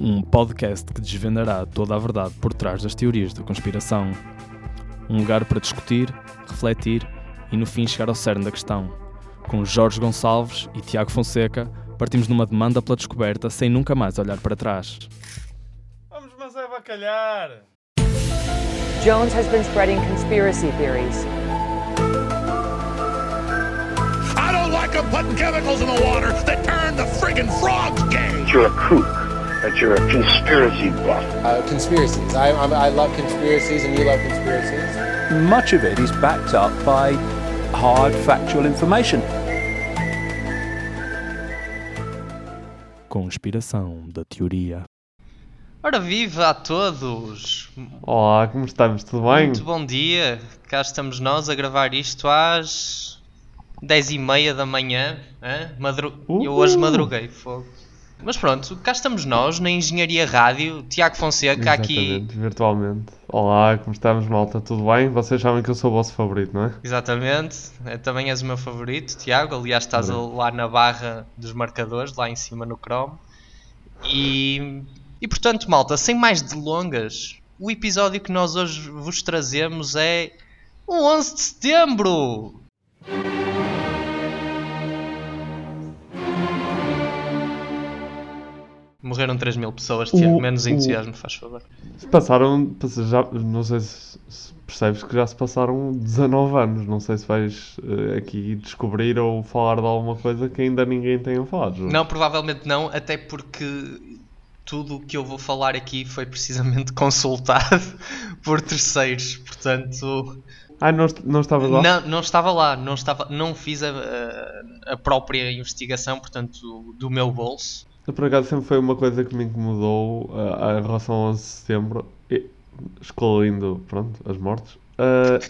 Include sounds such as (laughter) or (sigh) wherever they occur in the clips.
um podcast que desvendará toda a verdade por trás das teorias da conspiração. Um lugar para discutir, refletir e no fim chegar ao cerne da questão. Com Jorge Gonçalves e Tiago Fonseca, partimos numa demanda pela descoberta sem nunca mais olhar para trás. Vamos, mas é bacalhar! Jones has been spreading conspiracy theories. I don't like them putting chemicals in the water that turn the friggin' frogs gay. You're a kook, but you're a conspiracy buff. Uh, conspiracies. I, I, I love conspiracies, and you love conspiracies. Much of it is backed up by hard factual information. Conspiração da teoria. Ora viva a todos! Olá, como estamos? Tudo bem? Muito bom dia! Cá estamos nós a gravar isto às 10 e meia da manhã. hã? Madru... Eu hoje madruguei, fogo. Mas pronto, cá estamos nós na Engenharia Rádio, Tiago Fonseca aqui. Exatamente, virtualmente. Olá, como estamos, malta? Tudo bem? Vocês sabem que eu sou o vosso favorito, não é? Exatamente, é, também és o meu favorito, Tiago. Aliás, estás lá na barra dos marcadores, lá em cima no Chrome. E, e portanto, malta, sem mais delongas, o episódio que nós hoje vos trazemos é o 11 de setembro! Morreram 3 mil pessoas, Tiago. O- Menos o- entusiasmo, faz favor. Passaram, passa- já, não sei se, se percebes que já se passaram 19 anos. Não sei se vais eh, aqui descobrir ou falar de alguma coisa que ainda ninguém tenha falado. Não, provavelmente não, até porque tudo o que eu vou falar aqui foi precisamente (laughs) consultado por terceiros, portanto Ah, não, não estavas lá? não, não estava lá, não, estava, não fiz a- a própria investigação, portanto, do meu bolso. Por acaso sempre foi uma coisa que me incomodou ah, em relação ao 11 de setembro, e- excluindo, pronto, as mortes, ah,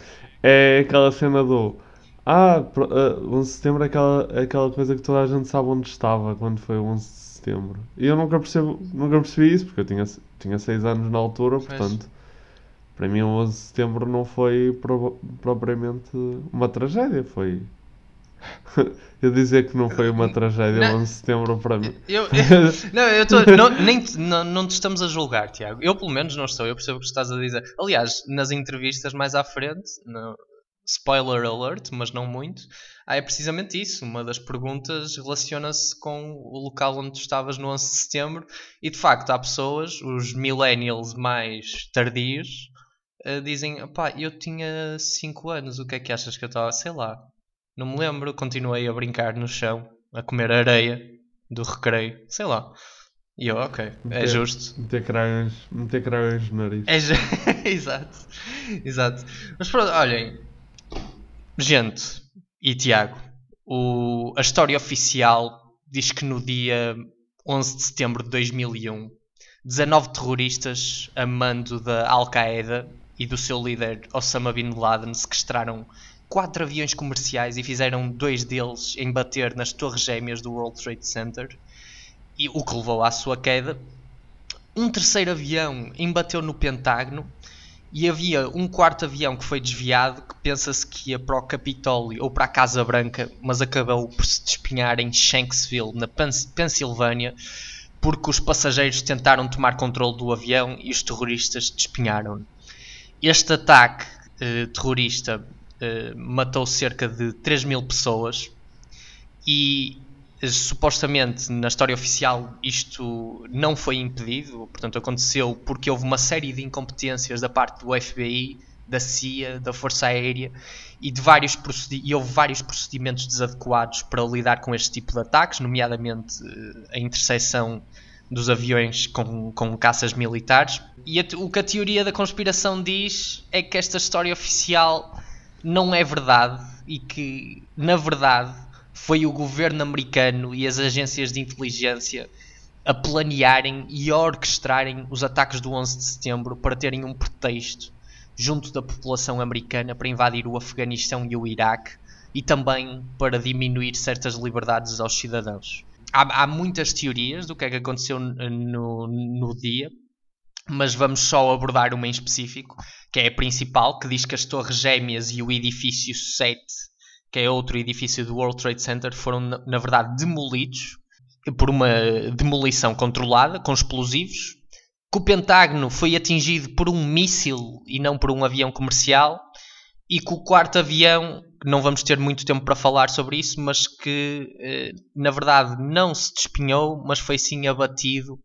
é aquela cena do ah, pro- ah, 11 de setembro é aquela, é aquela coisa que toda a gente sabe onde estava quando foi o 11 de setembro. E eu nunca, percebo, nunca percebi isso, porque eu tinha, tinha 6 anos na altura, portanto, para mim o 11 de setembro não foi pro- propriamente uma tragédia, foi... (laughs) eu dizer que não foi uma tragédia Não. o 11 de setembro para mim. Eu, eu- (laughs) não, eu tô, não, nem, te- não, não te estamos a julgar, Tiago. Eu, pelo menos, não estou. Eu percebo o que estás a dizer. Aliás, nas entrevistas mais à frente, no- spoiler alert, mas não muito, ah, é precisamente isso. Uma das perguntas relaciona-se com o local onde tu estavas no 11 de setembro. E de facto, há pessoas, os millennials mais tardios, ah, dizem: pá, eu tinha 5 anos, o que é que achas que eu estava? Sei lá, não me lembro. Continuei a brincar no chão, a comer areia do recreio, sei lá. E eu, ok, é Meter- justo. Meter crayons, meter crayons no nariz. É ju... (laughs) exato, exato. Mas pronto, olhem, gente e Tiago, o... a história oficial diz que no dia 11 de setembro de 2001, 19 terroristas a mando da Al-Qaeda e do seu líder Osama Bin Laden sequestraram quatro aviões comerciais e fizeram dois deles embater nas torres gêmeas do World Trade Center, e o que levou à sua queda. Um terceiro avião embateu no Pentágono e havia um quarto avião que foi desviado que pensa-se que ia para o Capitólio ou para a Casa Branca, mas acabou por se despenhar em Shanksville, na Pens- Pensilvânia, porque os passageiros tentaram tomar controle do avião e os terroristas despenharam. Este ataque eh, terrorista eh, matou cerca de 3 mil pessoas e eh, supostamente na história oficial isto não foi impedido, portanto aconteceu porque houve uma série de incompetências da parte do FBI, da CIA, da Força Aérea e, de vários e houve vários procedimentos desadequados para lidar com este tipo de ataques, nomeadamente eh, a interseção dos aviões com, com caças militares. E a o que a teoria da conspiração diz é que esta história oficial não é verdade e que, na verdade, foi o governo americano e as agências de inteligência a planearem e a orquestrarem os ataques do 11 de setembro para terem um pretexto junto da população americana para invadir o Afeganistão e o Iraque e também para diminuir certas liberdades aos cidadãos. Há, há muitas teorias do que é que aconteceu no, no dia, mas vamos só abordar uma em específico, que é a principal, que diz que as Torres Gêmeas e o edifício 7, que é outro edifício do World Trade Center, foram na, verdade demolidos por uma demolição controlada com explosivos, que o Pentágono foi atingido por um míssil e não por um avião comercial, e que o quarto avião, não vamos ter muito tempo para falar sobre isso, mas que eh, na verdade não se despenhou, mas foi sim abatido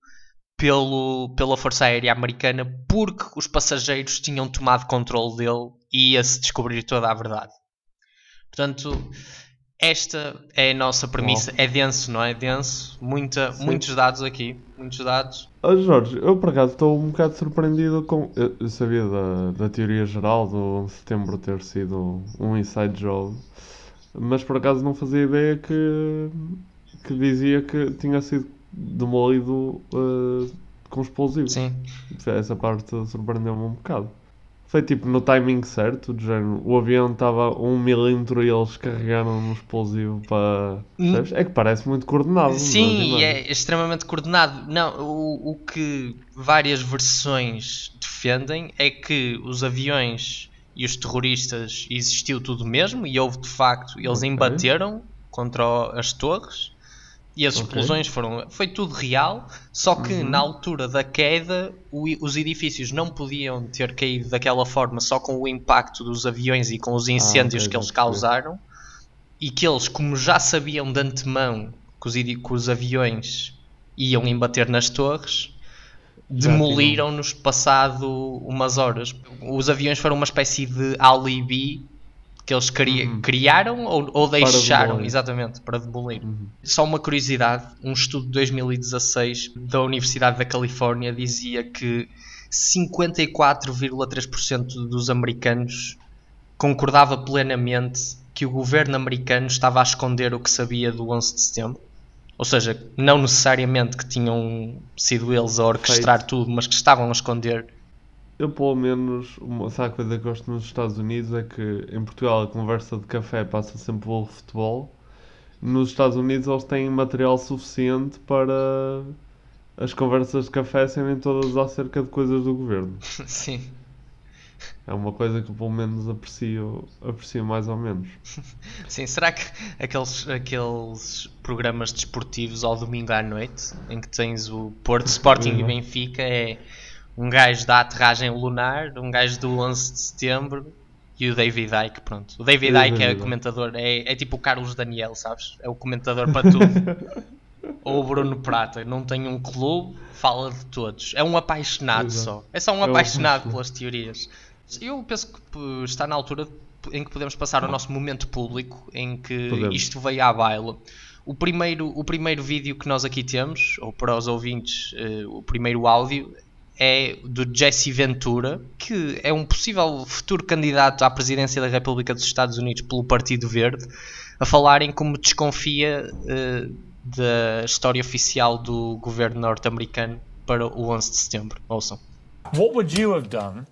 pelo, pela Força Aérea Americana porque os passageiros tinham tomado controle dele e ia-se descobrir toda a verdade. Portanto, esta é a nossa premissa. É denso, não é? Denso. Muita, muitos dados aqui. Muitos dados. Ah, Jorge, eu por acaso estou um bocado surpreendido com. Eu, eu sabia da, da teoria geral do 11 de setembro ter sido um inside job, mas por acaso não fazia ideia que, que dizia que tinha sido demolido uh, com explosivos. Sim. Essa parte surpreendeu-me um bocado. Foi tipo no timing certo, do género, o avião estava a um milímetro e eles carregaram um explosivo para. Percebes? É que parece muito coordenado. Sim, é extremamente coordenado. Não, o, o que várias versões defendem é que os aviões e os terroristas existiu tudo mesmo e houve de facto, eles Ok. embateram contra as torres e as Ok. explosões foram. Foi tudo real, só que Uhum. na altura da queda o os edifícios não podiam ter caído daquela forma só com o impacto dos aviões e com os incêndios Ah, ok, que eles causaram e que eles, como já sabiam de antemão que os, que os aviões iam embater nas torres, demoliram-nos passado umas horas. Os aviões foram uma espécie de alibi que eles cri- Uhum. criaram ou, ou deixaram, demolir. exatamente, para demolir. Uhum. Só uma curiosidade, um estudo de 2016 da Universidade da Califórnia dizia que 54,3% dos americanos concordava plenamente que o governo americano estava a esconder o que sabia do 11 de setembro. Ou seja, não necessariamente que tinham sido eles a orquestrar tudo, mas que estavam a esconder. Eu, pelo menos, uma sabe, a coisa que gosto nos Estados Unidos é que em Portugal a conversa de café passa sempre pelo futebol. Nos Estados Unidos eles têm material suficiente para as conversas de café serem todas acerca de coisas do governo. (laughs) Sim. É uma coisa que eu, pelo menos aprecio, aprecio mais ou menos. (laughs) Sim, será que aqueles, aqueles programas desportivos ao domingo à noite, em que tens o Porto Sporting e Uhum. Benfica, é um gajo da aterragem lunar, um gajo do 11 de setembro e o David Icke, pronto. O David o Icke é comentador, é, é tipo o Carlos Daniel, sabes? É o comentador para tudo. (laughs) Ou o Bruno Prata, não tem um clube, fala de todos. É um apaixonado Exato. só. É só um É apaixonado pelas teorias. Eu penso que está na altura em que podemos passar ao nosso momento público, em que Podemos. isto veio à baila. O primeiro, o primeiro vídeo que nós aqui temos, ou para os ouvintes, eh, o primeiro áudio, é do Jesse Ventura, que é um possível futuro candidato à presidência da República dos Estados Unidos pelo Partido Verde, a falar em como desconfia eh, da história oficial do governo norte-americano para o 11 de setembro. Ouçam. What would you have done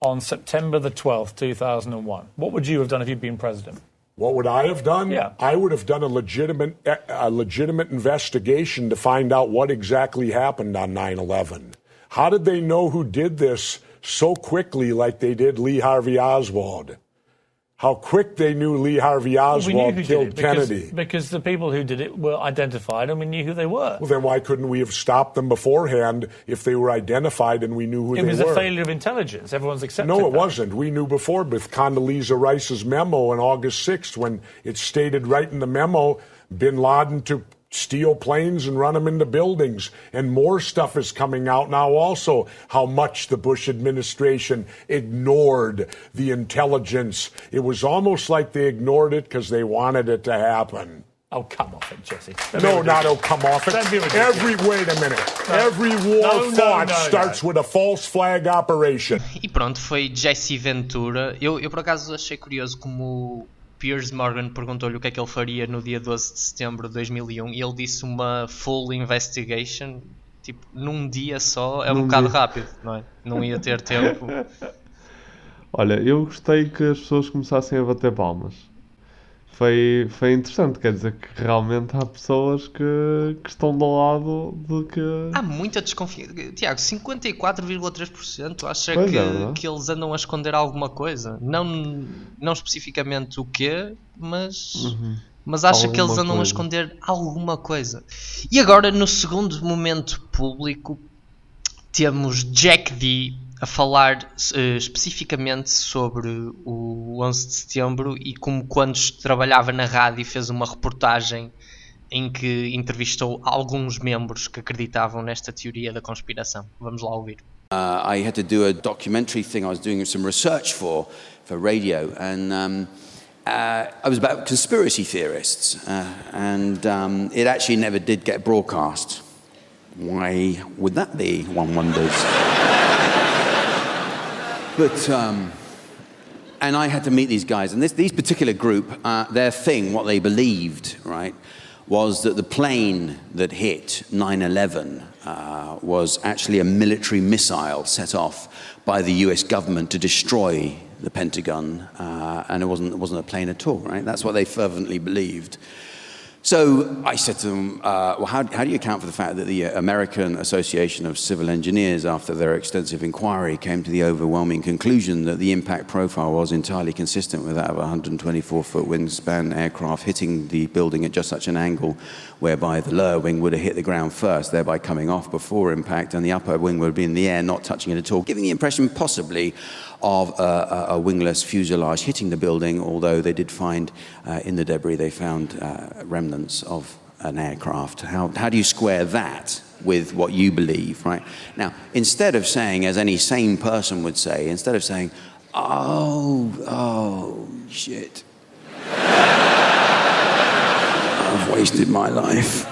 on September the 12th, 2001? What would you have done if you'd been president? What would I have done? Yeah. I would have done a legitimate, a legitimate investigation to find out what exactly happened on 9/11. How did they know who did this so quickly, like they did Lee Harvey Oswald? How quick they knew Lee Harvey Oswald who did killed because, Kennedy. because the people who did it were identified and we knew who they were. Well, then why couldn't we have stopped them beforehand if they were identified and we knew who it they was a failure of intelligence. Everyone's accepted No, it that. wasn't. We knew before with Condoleezza Rice's memo on August 6th when it stated right in the memo bin Laden to steal planes and run them into buildings. And more stuff is coming out now also how much the Bush administration ignored the intelligence. It was almost like they ignored it because they wanted it to happen. Oh, come off it, Jesse. Don't be No, not ridiculous. oh, come off it. Don't be ridiculous. Every wait a minute. Every war No, no, no, starts no. with a false flag operation. E pronto, foi Jesse Ventura. Eu, eu por acaso achei curioso como o Piers Morgan perguntou-lhe o que é que ele faria no dia 12 de setembro de 2001 e ele disse uma full investigation. Tipo, num dia só é um Num bocado dia. rápido, não é? Não ia ter (laughs) tempo. Olha, eu gostei que as pessoas começassem a bater palmas. Foi, foi interessante, quer dizer que realmente há pessoas que, que estão do lado de que. Há muita desconfiança. Tiago, 54,3% acha Pois é, que, verdade. que eles andam a esconder alguma coisa. Não, não especificamente o quê, mas Uhum. Mas acha que eles Alguma andam a coisa. esconder alguma coisa. E agora, no segundo momento público, temos Jack D a falar eh, especificamente sobre o 11 de setembro e como quando trabalhava na rádio fez uma reportagem em que entrevistou alguns membros que acreditavam nesta teoria da conspiração. Vamos lá ouvir. Uh, I had to do a documentary thing I was doing some research for, for radio, and um, uh, I was about conspiracy theorists, uh, and um, it actually never did get broadcast. Why would that be, one wonders? But, um, and I had to meet these guys, and this, these particular group, uh, their thing, what they believed, right, was that the plane that hit 9 11 uh, was actually a military missile set off by the US government to destroy the Pentagon, uh, and it wasn't, it wasn't a plane at all, right? That's what they fervently believed. So I said to them, uh, well, how, how do you account for the fact that the uh, American Association of Civil Engineers, after their extensive inquiry, came to the overwhelming conclusion that the impact profile was entirely consistent with that of a 124 foot wingspan aircraft hitting the building at just such an angle whereby the lower wing would have hit the ground first, thereby coming off before impact, and the upper wing would be in the air, not touching it at all, giving the impression possibly of a, wingless fuselage hitting the building, although they did find uh, in the debris they found uh, remnants of an aircraft. How, how do you square that with what you believe, right? Now, instead of saying, as any sane person would say, instead of saying, oh, oh, shit, (laughs) I've wasted my life.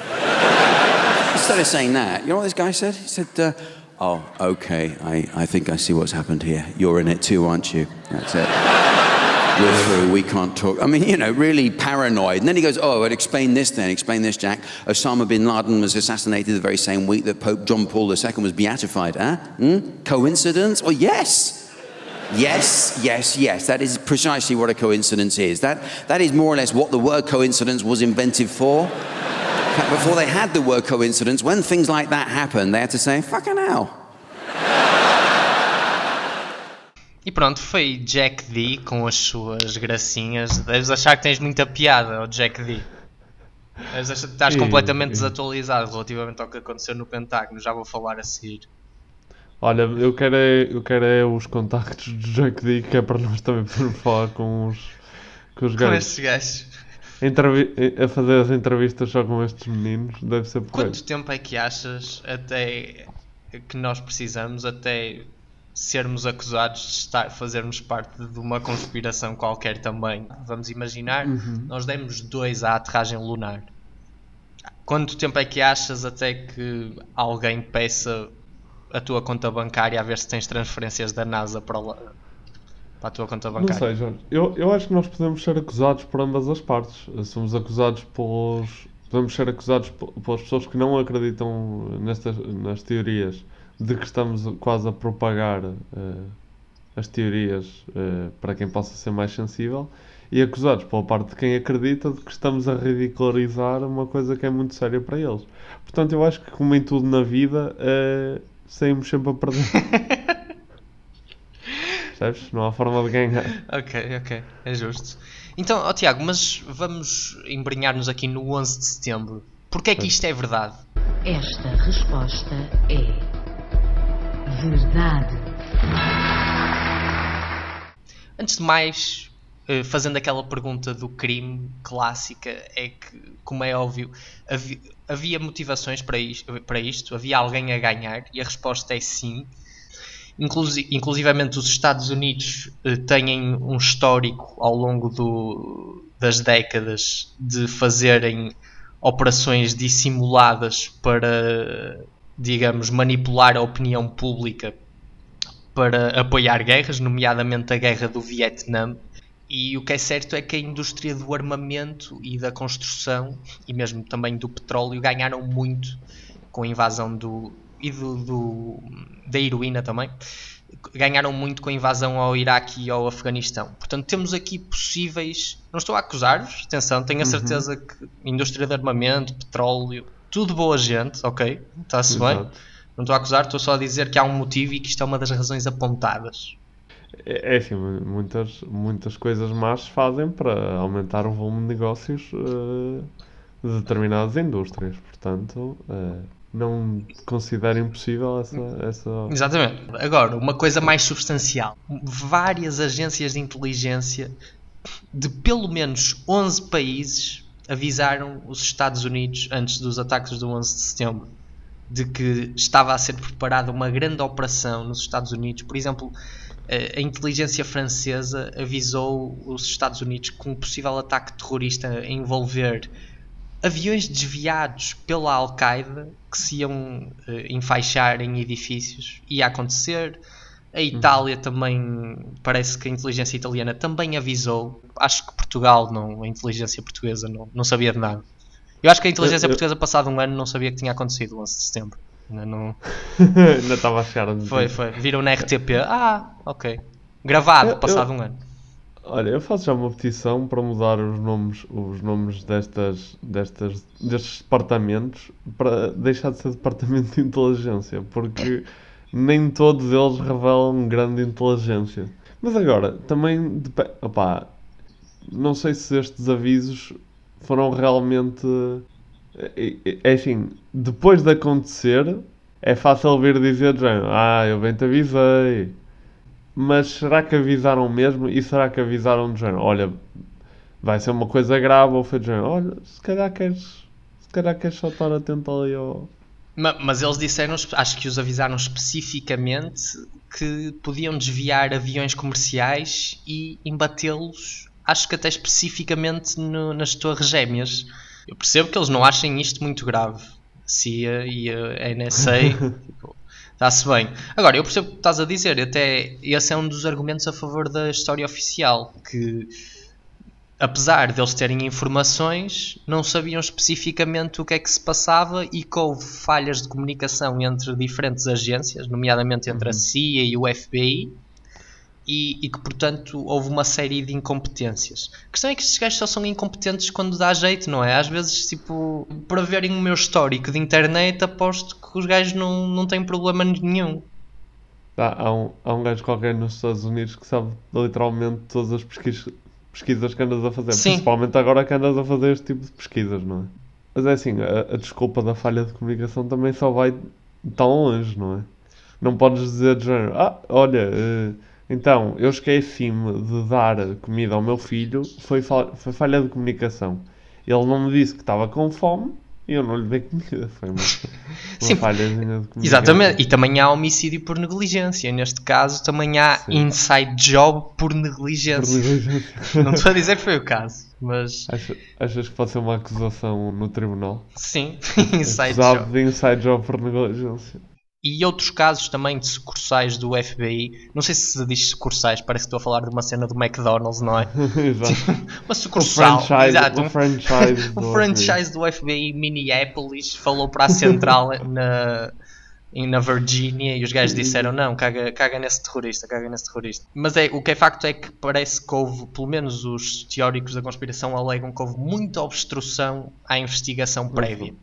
Instead of saying that, you know what this guy said? He said, uh, oh, okay, I, I think I see what's happened here. You're in it too, aren't you? That's it. We're through, we can't talk. I mean, you know, really paranoid. And then he goes, Oh, I'd explain this then, explain this, Jack. Osama bin Laden was assassinated the very same week that Pope John Paul II was beatified. Huh? Hmm? Coincidence? Well, yes. Yes, yes, yes. That is precisely what a coincidence is. That, that is more or less what the word coincidence was invented for. Before they had the word coincidence, when things like that happened, they had to say, fucking hell. E pronto, foi Jack D com as suas gracinhas. Deves achar que tens muita piada, ó Jack D. Deves achar que estás Sim, completamente sim. desatualizado relativamente ao que aconteceu no Pentágono. Já vou falar a seguir. Olha, eu quero, é, eu quero é os contactos do Jack D, que é para nós também podermos (laughs) falar com os, com os Com gajos. estes gajos. Entrevi- a fazer as entrevistas só com estes meninos, deve ser por Quanto tempo é que achas até que nós precisamos até sermos acusados de estar, fazermos parte de uma conspiração qualquer também? Vamos imaginar, Uhum. nós demos dois à aterragem lunar. Quanto tempo é que achas até que alguém peça a tua conta bancária a ver se tens transferências da NASA para, lá, para a tua conta Não bancária? sei, Jorge. Eu, eu acho que nós podemos ser acusados por ambas as partes. Somos acusados pelos. Podemos ser acusados pe- pelas pessoas que não acreditam nestas, nas teorias de que estamos quase a propagar eh, as teorias eh, para quem possa ser mais sensível e acusados pela parte de quem acredita de que estamos a ridicularizar uma coisa que é muito séria para eles. Portanto, eu acho que, como em tudo na vida, eh, saímos sempre a perder. (laughs) Percebes? Não há forma de ganhar. Ok, ok, é justo. Então, ó Tiago, mas vamos embrenhar-nos aqui no 11 de setembro. Porquê é que isto é verdade? Esta resposta é verdade. Antes de mais, eh, fazendo aquela pergunta do crime clássica, é que, como é óbvio, havia, havia motivações para isto, para isto? Havia alguém a ganhar? E a resposta é sim. Inclusi inclusivamente os Estados Unidos eh, têm um histórico ao longo do, das décadas de fazerem operações dissimuladas para, digamos, manipular a opinião pública para apoiar guerras, nomeadamente a guerra do Vietnã. E o que é certo é que a indústria do armamento e da construção, e mesmo também do petróleo, ganharam muito com a invasão do. E do, do- da heroína também. Ganharam muito com a invasão ao Iraque e ao Afeganistão. Portanto, temos aqui possíveis. Não estou a acusar-vos, atenção, tenho a Uhum. certeza que indústria de armamento, petróleo, tudo boa gente, ok? Está-se bem? Não estou a acusar, estou só a dizer que há um motivo e que isto é uma das razões apontadas. É, é assim, muitas, muitas coisas más fazem para aumentar o volume de negócios eh, de determinadas indústrias. Portanto, eh, não considero impossível essa, essa. Exatamente. Agora, uma coisa mais substancial. Várias agências de inteligência de pelo menos 11 países avisaram os Estados Unidos antes dos ataques do 11 de setembro de que estava a ser preparada uma grande operação nos Estados Unidos. Por exemplo, a inteligência francesa avisou os Estados Unidos que um possível ataque terrorista envolver aviões desviados pela Al-Qaeda que se iam uh, enfaixar em edifícios ia acontecer. A Itália também, parece que a inteligência italiana também avisou. Acho que Portugal, não, a inteligência portuguesa, não, não sabia de nada. Eu acho que a inteligência Eu- eu- portuguesa, passado um ano, não sabia que tinha acontecido o 11 de setembro. Ainda não. (laughs) Ainda estava a chegar Foi, foi. Viram na RTP. Ah, ok. Gravado, eu- passado um ano. Olha, eu faço já uma petição para mudar os nomes, os nomes destas, destas, destes departamentos para deixar de ser departamento de inteligência, porque nem todos eles revelam grande inteligência. Mas agora, também, depe- opá, não sei se estes avisos foram realmente. É, assim, depois de acontecer, é fácil vir dizer, ah, eu bem te avisei. Mas será que avisaram mesmo? E será que avisaram de género? Olha, vai ser uma coisa grave ou foi de género? Olha, se calhar queres, se calhar queres só estar atento ali ao. Ma- Mas eles disseram, acho que os avisaram especificamente que podiam desviar aviões comerciais e embatê-los, acho que até especificamente no- nas torres gêmeas. Eu percebo que eles não achem isto muito grave. CIA e a NSA, (laughs) tipo, está-se bem. Agora, eu percebo o que estás a dizer, até esse é um dos argumentos a favor da história oficial, que apesar deles terem informações, não sabiam especificamente o que é que se passava e que houve falhas de comunicação entre diferentes agências, nomeadamente entre a CIA e o FBI, e, e que, portanto, houve uma série de incompetências. A questão é que estes gajos só são incompetentes quando dá jeito, não é? Às vezes, tipo, para verem o meu histórico de internet, aposto que os gajos não, não têm problema nenhum. Há, há um, há um gajo qualquer nos Estados Unidos que sabe literalmente todas as pesquisas, pesquisas que andas a fazer. Sim. Principalmente agora que andas a fazer este tipo de pesquisas, não é? Mas é assim, a, a desculpa da falha de comunicação também só vai tão longe, não é? Não podes dizer de género, ah, olha, eh, então eu esqueci-me de dar comida ao meu filho, foi, fa- foi falha de comunicação. Ele não me disse que estava com fome e eu não lhe dei (laughs) comida. Foi uma, uma Sim, falhazinha de comunicação. Exatamente, e também há homicídio por negligência. Neste caso, também há inside job por negligência. Por negligência. (laughs) Não estou a dizer que foi o caso, mas Acha- achas que pode ser uma acusação no tribunal? sim, (laughs) inside Acusado job. de inside job por negligência. E outros casos também de sucursais do FBI. Não sei se se diz sucursais, parece que estou a falar de uma cena do McDonald's, não é? (laughs) Exato. uma sucursal. O franchise- exato, o um- franchise (laughs) o do franchise do FBI Minneapolis falou para a central (laughs) na, na Virgínia e os gajos disseram não, caga, caga nesse terrorista, caga nesse terrorista. Mas é, o que é facto é que parece que houve, pelo menos os teóricos da conspiração alegam que houve muita obstrução à investigação prévia.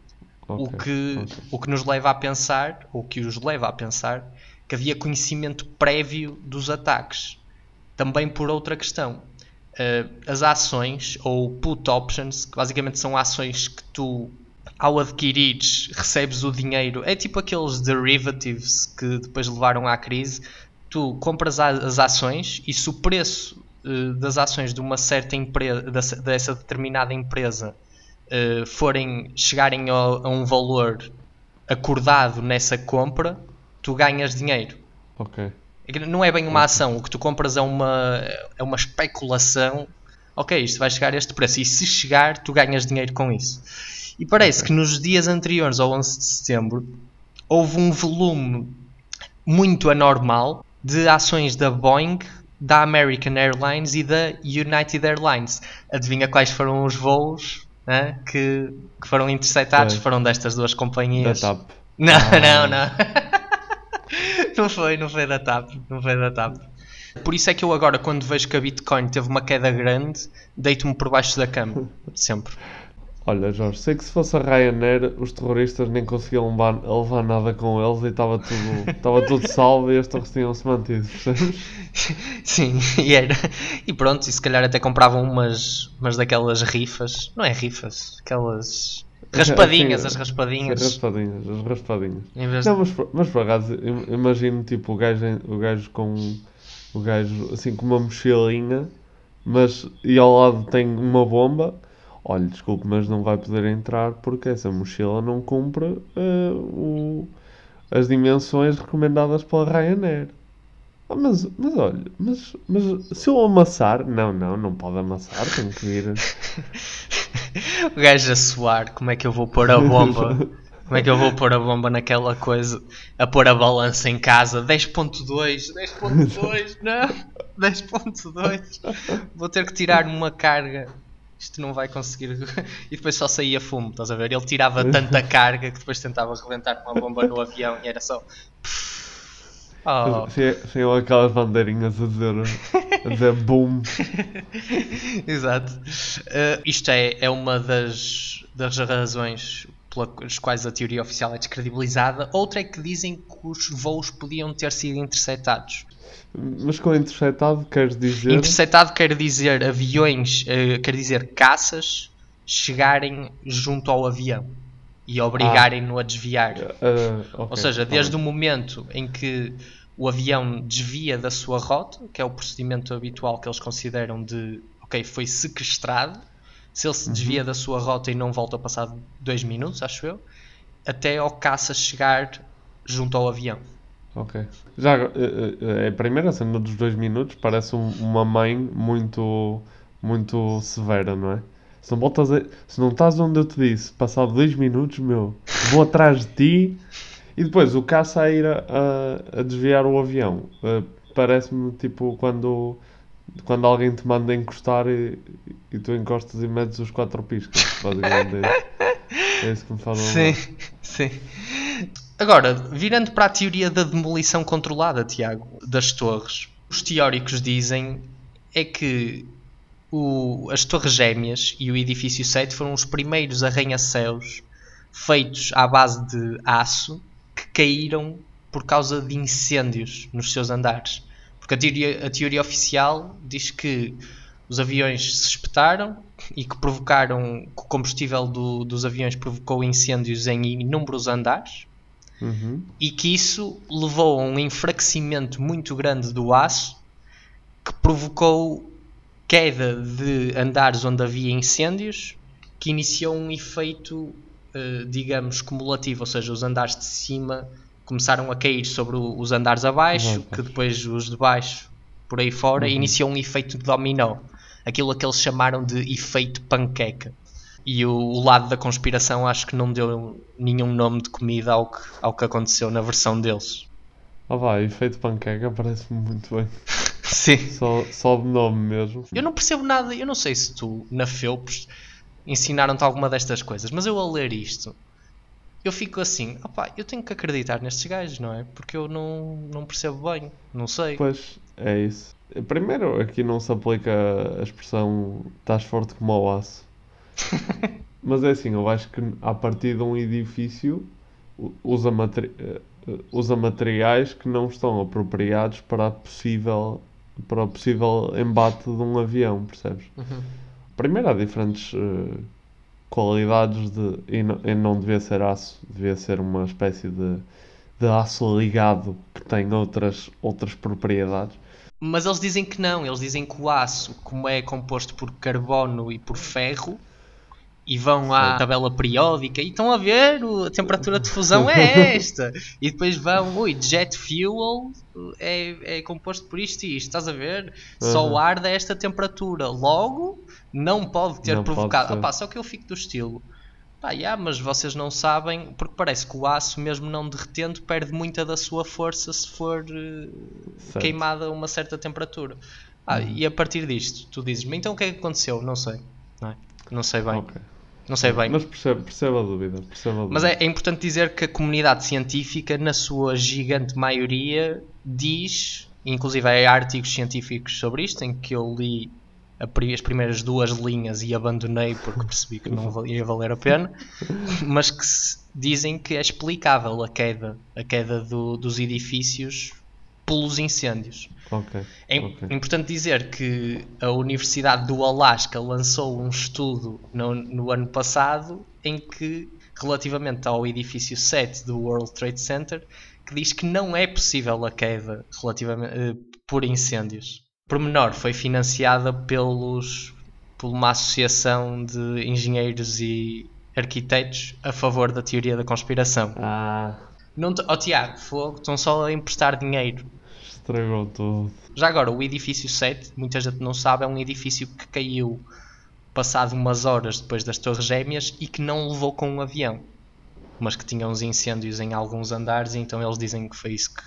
O, Ok, que, ok. o que nos leva a pensar, ou que os leva a pensar, que havia conhecimento prévio dos ataques. Também por outra questão. Eh, as ações, ou put options, que basicamente são ações que tu, ao adquirires, recebes o dinheiro. É tipo aqueles derivatives que depois levaram à crise. Tu compras as ações e se o preço eh, das ações de uma certa empresa, dessa determinada empresa, eh, forem chegarem a, a um valor acordado nessa compra, tu ganhas dinheiro. Ok. É Não é bem uma ação, o que tu compras é uma, é uma especulação. Ok, isto vai chegar a este preço, e se chegar, tu ganhas dinheiro com isso. E parece que nos dias anteriores ao 11 de setembro houve um volume muito anormal de ações da Boeing, da American Airlines e da United Airlines. Adivinha quais foram os voos né, que, que foram interceptados? Foram destas duas companhias. Da TAP. Não, Ah. não, não. (laughs) não foi, não foi da TAP. Não foi da TAP. Por isso é que eu agora, quando vejo que a Bitcoin teve uma queda grande, deito-me por baixo da cama. Sempre. Olha, Jorge, sei que se fosse a Ryanair, os terroristas nem conseguiam levar, levar nada com eles e estava tudo, estava tudo salvo e as torres tinham-se mantido, percebes? (laughs) Sim, e era. E pronto, e se calhar até compravam umas, umas daquelas rifas. Não é rifas, aquelas. (laughs) Raspadinhas, Sim, as raspadinhas. Sim, raspadinhas, as raspadinhas. Vez Não, de- mas, por- mas por acaso, im- imagino tipo o gajo, o gajo com o gajo assim com uma mochilinha, mas e ao lado tem uma bomba. Olha, desculpe, mas não vai poder entrar porque essa mochila não cumpre eh, o- as dimensões recomendadas pela Ryanair. Ah, mas, mas olha, mas, mas se eu amassar, não, não, não pode amassar, tem que vir. (laughs) O gajo a suar, como é que eu vou pôr a bomba? Como é que eu vou pôr a bomba naquela coisa? A pôr a balança em casa? 10.2, 10.2, não, 10.2. Vou ter que tirar uma carga. Isto não vai conseguir. (laughs) E depois só saía fumo, estás a ver? Ele tirava tanta (laughs) carga que depois tentava rebentar com uma bomba no avião e era só. (laughs) Oh. Aquelas bandeirinhas a dizer, a dizer boom. Exato. Uh, isto é, é uma das, das razões pelas quais a teoria oficial é descredibilizada. Outra é que dizem que os voos podiam ter sido interceptados. Mas com interceptado queres dizer. Interceptado quer dizer aviões, uh, quer dizer caças chegarem junto ao avião e obrigarem-no a desviar. Uh, okay, Ou seja, tá desde bem. o momento em que o avião desvia da sua rota, que é o procedimento habitual que eles consideram de, ok, foi sequestrado, se ele se desvia Uhum. da sua rota e não volta a passar dois minutos, acho eu, até ao caça chegar junto ao avião. Ok. Já agora, eh, eh, a primeira cena dos dois minutos parece um- uma mãe muito, muito severa, não é? Se não, voltas a- se não estás onde eu te disse, passado dois minutos, meu, vou atrás de ti e depois o caça a ir a, a- a desviar o avião. Eh, Parece-me tipo quando, quando alguém te manda encostar e, e tu encostas e metes os quatro piscas. Basicamente é. É isso que me faz Sim, sim. Agora, virando para a teoria da demolição controlada, Tiago, das torres, os teóricos dizem é que o- as torres gêmeas e o edifício 7 foram os primeiros arranha-céus feitos à base de aço que caíram por causa de incêndios nos seus andares. Porque a teoria, a teoria oficial diz que os aviões se espetaram e que provocaram que o combustível do- dos aviões provocou incêndios em inúmeros andares Uhum. e que isso levou a um enfraquecimento muito grande do aço que provocou queda de andares onde havia incêndios que iniciou um efeito eh, digamos cumulativo, ou seja, os andares de cima começaram a cair sobre o- os andares abaixo, Ok. que depois os de baixo por aí fora, Uhum. iniciou um efeito de dominó. Aquilo a que eles chamaram de efeito panqueca. E o, o lado da conspiração acho que não deu nenhum nome de comida ao que, ao que aconteceu na versão deles. Ah vá, efeito panqueca parece-me muito bem. (laughs) Sim. Só, só de nome mesmo. Eu não percebo nada, eu não sei se tu, na Felps, ensinaram-te alguma destas coisas, mas eu a ler isto, eu fico assim, opá, eu tenho que acreditar nestes gajos, não é? Porque eu não, não percebo bem, não sei. Pois, é isso. Primeiro, aqui não se aplica a expressão estás forte como ao aço. (laughs) Mas é assim, eu acho que a partir de um edifício usa, materi- eh, usa materiais que não estão apropriados para, possível, para o possível embate de um avião, percebes? Uhum. Primeiro há diferentes eh, qualidades de. E não, e não devia ser aço, devia ser uma espécie de, de aço ligado que tem outras, outras propriedades. Mas eles dizem que não, eles dizem que o aço, como é composto por carbono e por ferro, e vão à tabela periódica e estão a ver o- a temperatura de fusão é (laughs) esta. e depois vão, ui, jet fuel é, é composto por isto e isto, estás a ver? Só o Uhum. ar desta temperatura. Logo, não pode ter Não pode provocado. Ah, pá, só que eu fico do estilo. Pá, yeah, mas vocês não sabem, porque parece que o aço, mesmo não derretendo, perde muita da sua força se for Certo. queimada a uma certa temperatura. Ah, E a partir disto, tu dizes-me, então o que é que aconteceu? Não sei. Não, é? não sei bem. Ok. Não sei bem. Mas percebe, percebe a dúvida. Percebe a dúvida. Mas é, é importante dizer que a comunidade científica, na sua gigante maioria, diz, inclusive há artigos científicos sobre isto, em que eu li as primeiras duas linhas e abandonei porque percebi que não ia valer a pena, mas que se- dizem que é explicável a queda, a queda do- dos edifícios pelos incêndios. Ok. É ok. importante dizer que a Universidade do Alasca lançou um estudo no, no ano passado em que, relativamente ao edifício 7 do World Trade Center, que diz que não é possível a queda relativamente, eh, por incêndios. Por menor, foi financiada pelos, por uma associação de engenheiros e arquitetos a favor da teoria da conspiração. Ah, Não te, oh, Tiago, fogo, estão só a emprestar dinheiro. estragou tudo. Já agora, o edifício 7, muita gente não sabe, é um edifício que caiu passado umas horas depois das Torres Gêmeas e que não levou com um avião, mas que tinha uns incêndios em alguns andares, e então eles dizem que foi isso que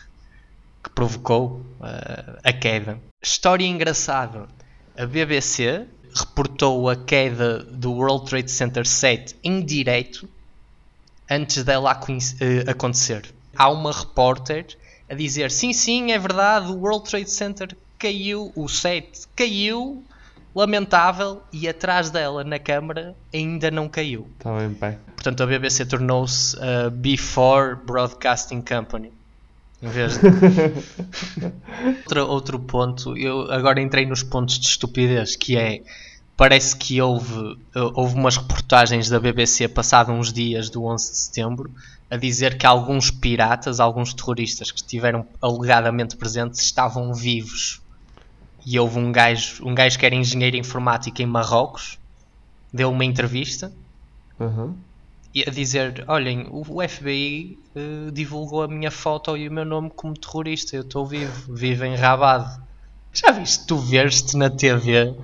provocou eh, a queda. História engraçada: a BBC reportou a queda do World Trade Center 7 em direto antes dela eh, acontecer. Há uma repórter a dizer: sim, sim, é verdade, o World Trade Center caiu, o 7 caiu, lamentável, e atrás dela na câmara ainda não caiu. Estava em pé. Portanto, a BBC tornou-se a Before Broadcasting Company. Em vez de... (laughs) outro, outro ponto, eu agora entrei nos pontos de estupidez, que é parece que houve, houve umas reportagens da BBC passado uns dias do 11 de setembro a dizer que alguns piratas, alguns terroristas que estiveram alegadamente presentes estavam vivos. E houve um gajo, um gajo que era engenheiro informático em Marrocos, deu uma entrevista Aham. A dizer: Olhem, o FBI eh, divulgou a minha foto e o meu nome como terrorista. Eu estou vivo, vivo em Rabado. Já viste? Tu vês-te na TV,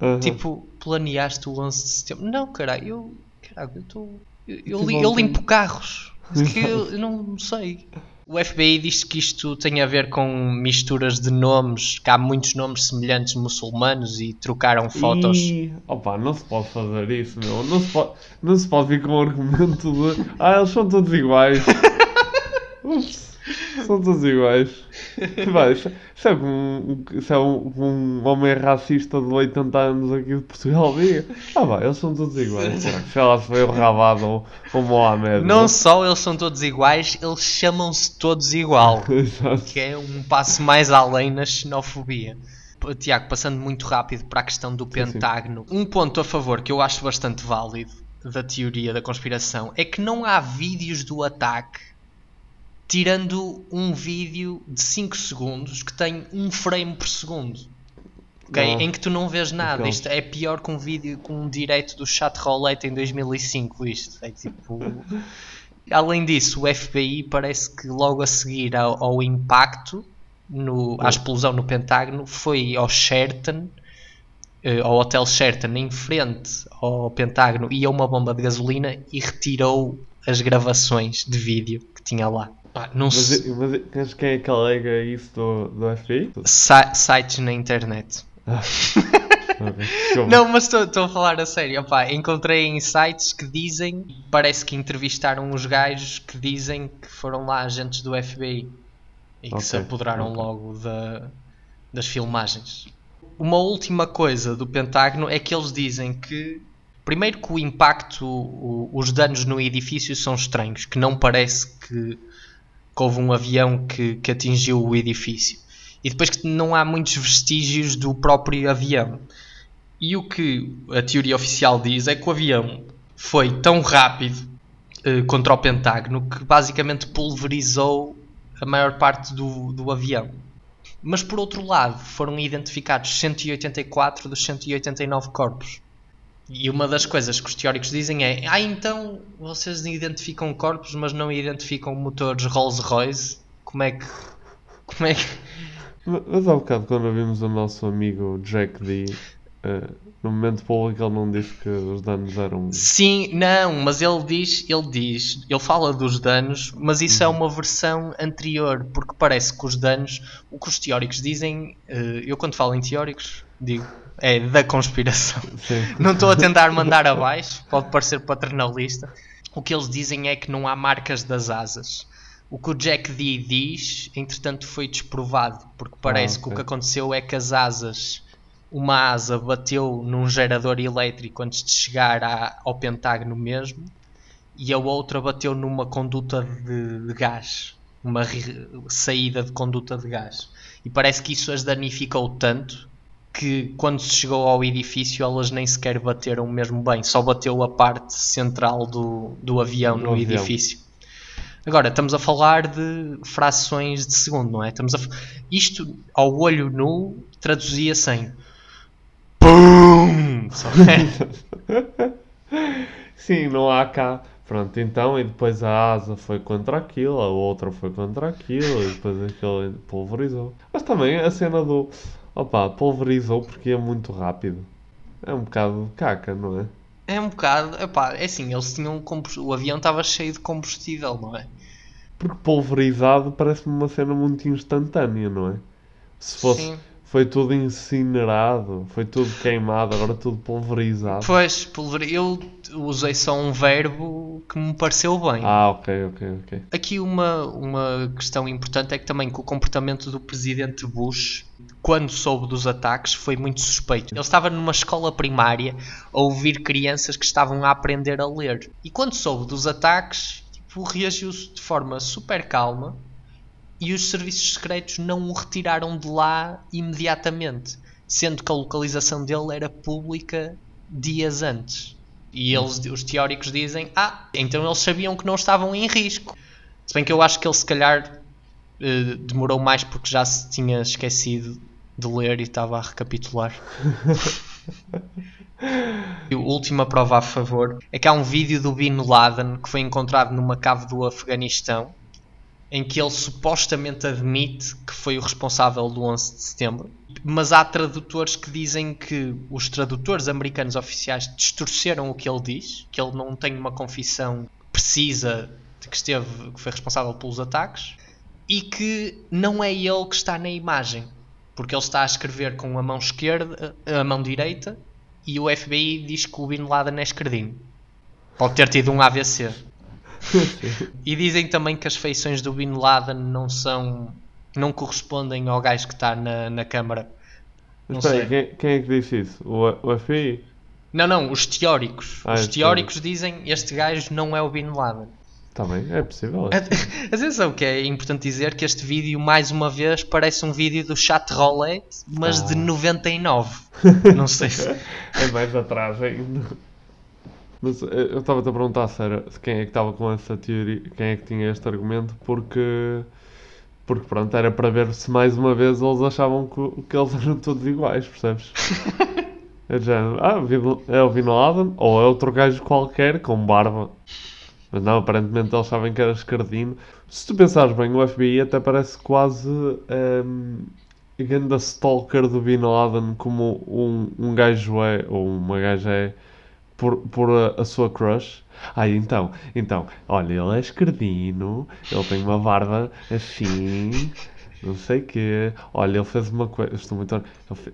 Aham. tipo, planeaste o 11 de setembro. Não, caralho, eu, caralho, eu, estou eu, eu, eu limpo carros. (laughs) Que eu, eu não sei. O FBI diz que isto tem a ver com misturas de nomes, que há muitos nomes semelhantes muçulmanos e trocaram fotos. Ih, opa, não se pode fazer isso, meu. Não se pode, não se pode vir com o argumento de. Ah, eles são todos iguais. (laughs) Ups, são todos iguais. (laughs) Vai, é um, é um, um homem racista de 80 anos aqui de Portugal diga. Ah, vai, eles são todos iguais. Sei lá se foi o Rabado ou o Mohamed. Não só eles são todos iguais, eles chamam-se todos igual. (laughs) Exato. que é um passo mais além na xenofobia. Tiago, passando muito rápido para a questão do Pentágono, um ponto a favor que eu acho bastante válido da teoria da conspiração é que não há vídeos do ataque tirando um vídeo de 5 segundos que tem um frame por segundo. ok? Não. Em que tu não vês nada. Isto é pior que um vídeo com um direto do chat roulette em 2005. Isto é tipo. (laughs) Além disso, o FBI parece que logo a seguir ao, ao impacto, no, à explosão no Pentágono, foi ao Sheraton, eh, ao Hotel Sheraton, em frente ao Pentágono, e a uma bomba de gasolina e retirou as gravações de vídeo que tinha lá. Ah, não Mas, se- mas, mas quem é que alega isso do, do FBI? si- sites na internet. (laughs) Desculpa. Não, mas estou a falar a sério. Opá, encontrei em sites que dizem, parece que entrevistaram os gajos que dizem que foram lá agentes do FBI e que se Ok, apoderaram ok. logo da- das filmagens. Uma última coisa do Pentágono é que eles dizem que, primeiro, que o impacto, os danos no edifício são estranhos, que não parece que, que houve um avião que, que atingiu o edifício. E depois que não há muitos vestígios do próprio avião. E o que a teoria oficial diz é que o avião foi tão rápido eh, contra o Pentágono que basicamente pulverizou a maior parte do, do avião. Mas por outro lado, foram identificados 184 dos 189 corpos. E uma das coisas que os teóricos dizem é: Ah, então vocês identificam corpos, mas não identificam motores Rolls-Royce? Como é que. Como é que. Mas há bocado, quando vimos o nosso amigo Jack D, eh, no momento público ele não disse que os danos eram. (laughs) Sim, não, mas ele diz, ele diz, ele fala dos danos, mas isso é Uhum. uma versão anterior, porque parece que os danos, o que os teóricos dizem, eh, eu quando falo em teóricos, digo, é da conspiração. (laughs) Sim. Não estou a tentar mandar abaixo, pode parecer paternalista. O que eles dizem é que não há marcas das asas. O que o Jack D diz, entretanto, foi desprovado, porque parece Ah, que o que aconteceu é que as asas uma asa bateu num gerador elétrico antes de chegar à- ao Pentágono mesmo e a outra bateu numa conduta de, de gás, uma saída de conduta de gás. E parece que isso as danificou tanto que quando se chegou ao edifício elas nem sequer bateram mesmo bem, só bateu a parte central do, do avião Do no avião. edifício. Agora, estamos a falar de frações de segundo, não é? Estamos a, isto, ao olho nu, traduzia-se em PUM! Que- (laughs) Sim, não há cá. Pronto, então, e depois a asa foi contra aquilo, a outra foi contra aquilo, e depois aquilo pulverizou. Mas também a cena do. Opa, pulverizou porque é muito rápido. É um bocado de caca, não é? É um bocado, epá, é assim, eles tinham o avião estava cheio de combustível, não é? Porque pulverizado parece-me uma cena muito instantânea, não é? Se fosse. Sim. Foi tudo incinerado, foi tudo queimado, agora tudo pulverizado. Pois, pulver... eu usei só um verbo que me pareceu bem. Ah, ok, ok, ok. Aqui uma, uma questão importante é que também que o comportamento do presidente Bush, quando soube dos ataques, foi muito suspeito. Ele estava numa escola primária a ouvir crianças que estavam a aprender a ler. E quando soube dos ataques, tipo, reagiu de forma super calma e os serviços secretos não o retiraram de lá imediatamente, sendo que a localização dele era pública dias antes. E eles, os teóricos dizem: Ah, então eles sabiam que não estavam em risco. Se bem que eu acho que ele se calhar eh, demorou mais porque já se tinha esquecido de ler e estava a recapitular. (laughs) E a última prova a favor é que há um vídeo do Bin Laden que foi encontrado numa cave do Afeganistão em que ele supostamente admite que foi o responsável do 11 de setembro. Mas há tradutores que dizem que os tradutores americanos oficiais distorceram o que ele diz, que ele não tem uma confissão precisa de que esteve, que foi responsável pelos ataques, e que não é ele que está na imagem, porque ele está a escrever com a mão esquerda, a mão direita, e o FBI diz que o Bin Laden é esquerdinho. Pode ter tido um AVC. (laughs) E dizem também que as feições do Bin Laden não são. não correspondem ao gajo que está na, na câmara. Não espera sei. quem, quem é que disse isso? O, o FBI? Não, não, os teóricos. Ah, os os teóricos dizem este gajo não é o Bin Laden. Também, é possível. (laughs) Atenção, que é importante dizer que este vídeo, mais uma vez, parece um vídeo do chat roulette, mas de Ah. 99. (laughs) Não sei se. é mais atrás ainda. Mas eh, eu estava-te a perguntar se quem é que estava com essa teoria, quem é que tinha este argumento, porque, porque pronto, era para ver se mais uma vez eles achavam que, que eles (laughs) eram todos iguais, percebes? É género, ah, é o Bin Laden ou é outro gajo qualquer com barba. Mas não, aparentemente eles sabem que era escardino. Se tu pensares bem, o FBI até parece quase um, grande stalker do Bin Laden como um, um gajo é, ou uma gaja é, por, por a, a sua crush. Ah, então, então, olha, ele é esquerdino, ele tem uma barba assim, não sei o quê. Olha, ele fez uma coisa, estou muito... Ele,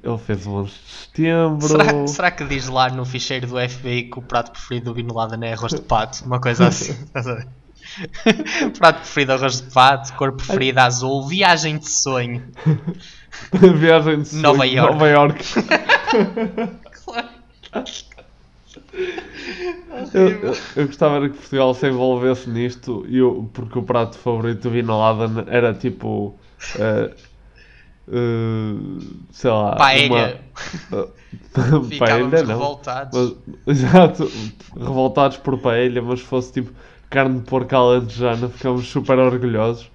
ele fez o 11 de setembro. Será, será que diz lá no ficheiro do FBI que o prato preferido do Bin Laden é arroz de pato? Uma coisa assim. (laughs) estás a ver? (laughs) prato preferido arroz de pato, cor preferida azul, viagem de sonho. (laughs) Viagem de sonho, Nova York. Nova York. Eu, eu- eu gostava era que Portugal se envolvesse nisto, e eu, porque o prato favorito do Bin Laden era tipo. eh, eh, sei lá. Paella. Uma, uh, (laughs) Ficávamos paella, não. revoltados. Mas- exato, revoltados por paella, mas se fosse tipo carne de porco alentejana, ficamos super orgulhosos.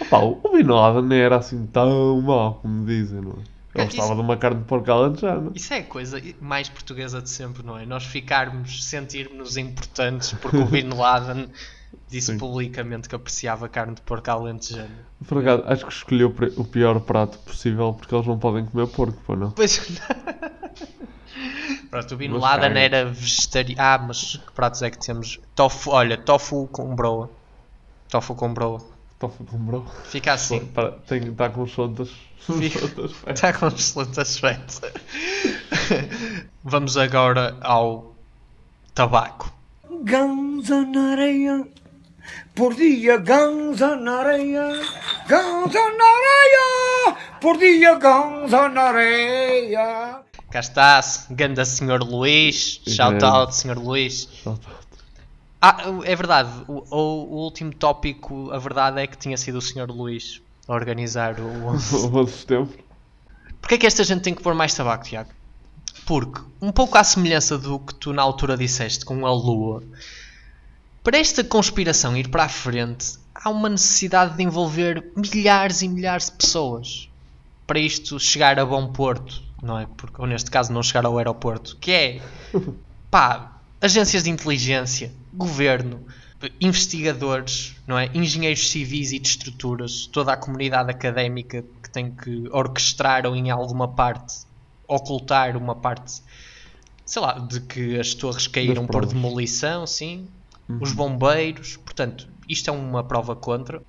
Opa, o o Bin Laden nem era assim tão mau como dizem, não é? É, gostava de uma carne de porco alentejana. Isso é a coisa mais portuguesa de sempre, não é? Nós ficarmos, sentirmos importantes porque o Bin Laden (laughs) disse Sim. publicamente que apreciava carne de porco alentejana. Por acaso, acho que escolheu o pior prato possível porque eles não podem comer porco, pô, não? Pois. (laughs) Pronto, o Bin Mas Laden era vegetariano. Ah, mas que pratos é que temos? Tofu, olha, tofu com broa. Tofu com broa. Tofu com bro. Fica assim. Está com sondas. Está com um excelente aspecto. Vamos agora ao tabaco. Ganza na areia, por dia ganza na areia, ganza na areia, por dia ganza na areia. Cá está, ganda Sr. Luís. Shout out, Sr. Luís. Ah, é verdade. O, o- o último tópico, a verdade é que tinha sido o Sr. Luís a organizar o (laughs) 11. O 11 de setembro. Porquê é que esta gente tem que pôr mais tabaco, Tiago? Porque, um pouco à semelhança do que tu na altura disseste com a Lua, para esta conspiração ir para a frente, há uma necessidade de envolver milhares e milhares de pessoas para isto chegar a bom porto, não é? Porque, ou neste caso, não chegar ao aeroporto, que é (laughs) pá, agências de inteligência, governo, investigadores, não é? Engenheiros civis e de estruturas, toda a comunidade académica que tem que orquestrar ou em alguma parte ocultar uma parte, sei lá, de que as torres caíram por demolição, sim. Uhum. Os bombeiros, portanto, isto é uma prova contra.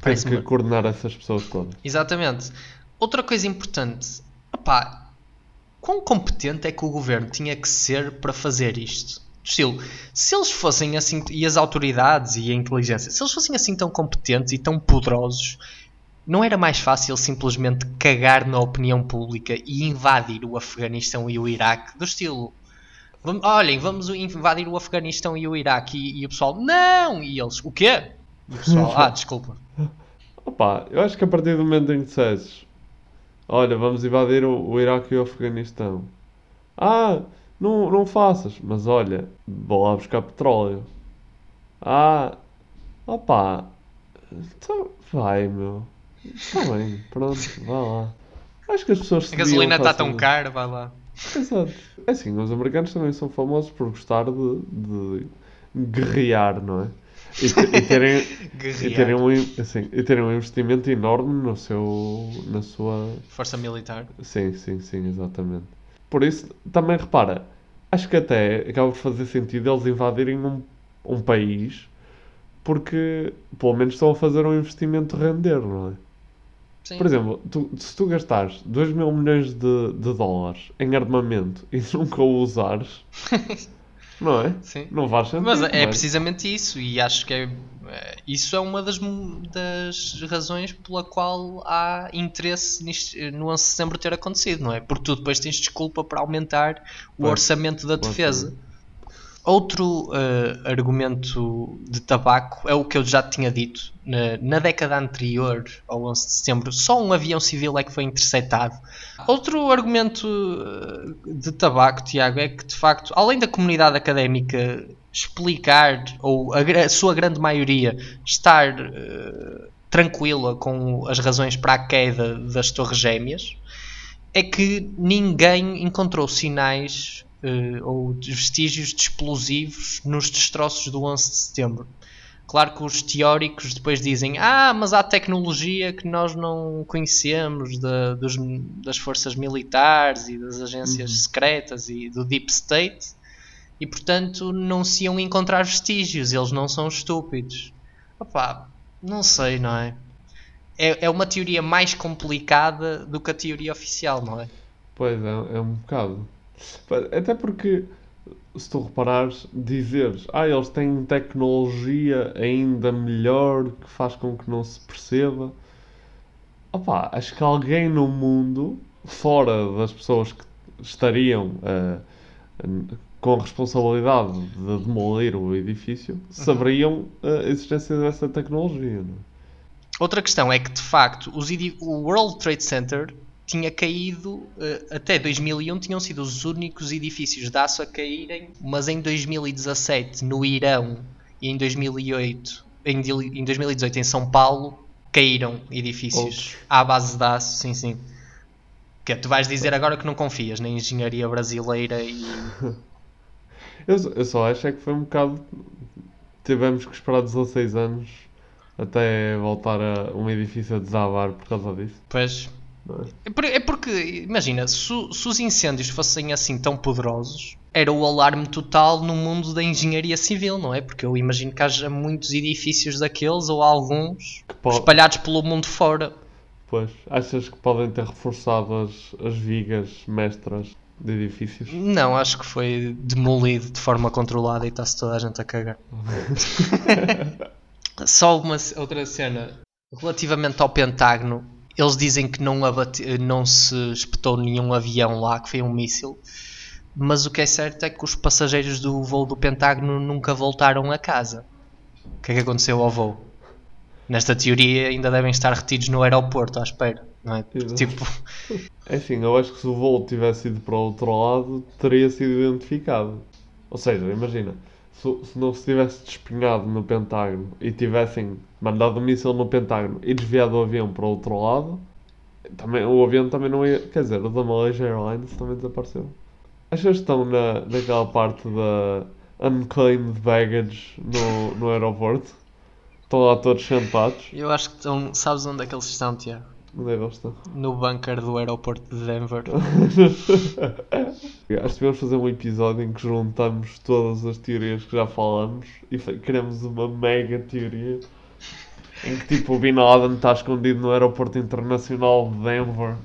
Tem que coordenar essas pessoas todas. Exatamente. Outra coisa importante, opá, quão competente é que o governo tinha que ser para fazer isto? Do Estilo, se eles fossem assim, e as autoridades e a inteligência, se eles fossem assim tão competentes e tão poderosos, não era mais fácil simplesmente cagar na opinião pública e invadir o Afeganistão e o Iraque? Do estilo, "Vam- olhem, vamos invadir o Afeganistão e o Iraque e, e o pessoal, não! E eles, o quê? E o pessoal, ah, desculpa. Opa, eu acho que a partir do momento em que dissesses Olha, vamos invadir o, o Iraque e o Afeganistão. Ah, não, não faças. Mas olha, vou lá buscar petróleo. Ah, opá. Então, vai, meu. Está bem, pronto, vá lá. Acho que as pessoas A gasolina está tão cara, vai lá. Exato. É assim, os americanos também são famosos por gostar de, de guerrear, não é? E, e terem, (laughs) e, terem um, assim, e terem um investimento enorme no seu, na sua... Força militar. Sim, sim, sim, exatamente. Por isso, também repara, acho que até acaba por fazer sentido eles invadirem um, um país porque pelo menos estão a fazer um investimento render, não é? Sim. Por exemplo, tu- se tu gastares 2 mil milhões de, de dólares em armamento e (laughs) nunca o usares, (laughs) não é? Sim. Não faz sentido. Mas não é precisamente isso, e acho que é, é- isso é uma das, das razões pela qual há interesse nisto, no 11 de setembro ter acontecido, não é? Porque tu depois tens desculpa para aumentar o Pois, orçamento da defesa. Outro eh, argumento de tabaco é o que eu já tinha dito. Na, na década anterior ao 11 de setembro, só um avião civil é que foi interceptado. Outro argumento eh, de tabaco, Tiago, é que de facto, além da comunidade académica explicar, ou a, a sua grande maioria estar eh, tranquila com as razões para a queda das Torres Gêmeas, é que ninguém encontrou sinais eh, ou vestígios de explosivos nos destroços do 11 de setembro. Claro que os teóricos depois dizem: Ah, mas há tecnologia que nós não conhecemos da- dos- das forças militares e das agências Uhum. secretas e do Deep State, e portanto não se iam encontrar vestígios, eles não são estúpidos. Opá, não sei, não é? É, é uma teoria mais complicada do que a teoria oficial, não é? Pois é, é um bocado. Até porque, se tu reparares, dizeres, ah, eles têm tecnologia ainda melhor que faz com que não se perceba. Opá, acho que alguém no mundo, fora das pessoas que estariam ah, com a responsabilidade de demolir o edifício, saberiam a existência dessa tecnologia. Não é? Outra questão é que, de facto, o World Trade Center tinha caído, eh, até 2001 tinham sido os únicos edifícios de aço a caírem, mas em 2017 no Irão e em 2008, em, dil- em 2018 em São Paulo, caíram edifícios Outros. à base de aço, sim, sim. Que tu vais dizer agora que não confias na engenharia brasileira e... (laughs) Eu, só- eu só acho é que foi um bocado. Tivemos que esperar 16 anos até voltar a um edifício a desabar por causa disso. Pois. É? É É porque, imagina, se, se os incêndios fossem assim tão poderosos, era o alarme total no mundo da engenharia civil, não é? Porque eu imagino que haja muitos edifícios daqueles, ou alguns, po- espalhados pelo mundo fora. Pois, achas que podem ter reforçado as, as vigas mestras de edifícios? Não, acho que foi demolido de forma controlada e está-se toda a gente a cagar. (laughs) Só uma outra cena relativamente ao Pentágono. Eles dizem que não, abate, não se espetou nenhum avião lá, que foi um míssil. Mas o que é certo é que os passageiros do voo do Pentágono nunca voltaram a casa. O que é que aconteceu ao voo? Nesta teoria ainda devem estar retidos no aeroporto à espera, não é? Exato. Tipo, (laughs) É assim, eu acho que se o voo tivesse ido para o outro lado, teria sido identificado. Ou seja, imagina, se, se não se tivesse despenhado no Pentágono e tivessem mandado um míssil no Pentágono e desviado o avião para o outro lado, também, o avião também não ia. Quer dizer, o da Malaysia Airlines também desapareceu. Achas que estão na, naquela parte da unclaimed baggage no, no aeroporto? Estão lá todos sentados? eu acho que estão. Sabes onde é que eles estão, Tiago? Onde é que eles estão? No bunker do aeroporto de Denver. (laughs) Acho que devemos fazer um episódio em que juntamos todas as teorias que já falamos e criamos uma mega teoria em que tipo o Bin Laden está escondido no aeroporto internacional de Denver.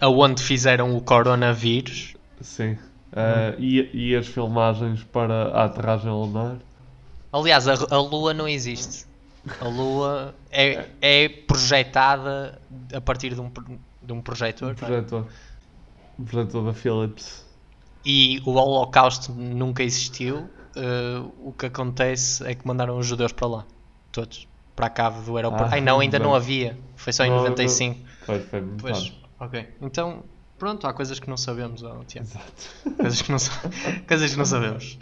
Aonde fizeram o coronavírus. Sim. Uh, e, e as filmagens para a aterragem lunar. Aliás, a, a Lua não existe. A Lua é, é projetada a partir de um, de um projetor. não é? Projetor. Um projetor da Philips. E o Holocausto nunca existiu. eh, o que acontece é que mandaram os judeus para lá. Todos. Para a cave do aeroporto. Ah, Ai não, ainda não bem. havia. Foi só em Não, 95. não. Foi, foi muito Pois, tarde. ok. Então, pronto, há coisas que não sabemos, ó, Tiago. Coisas que não, sa- (laughs) coisas que não sabemos.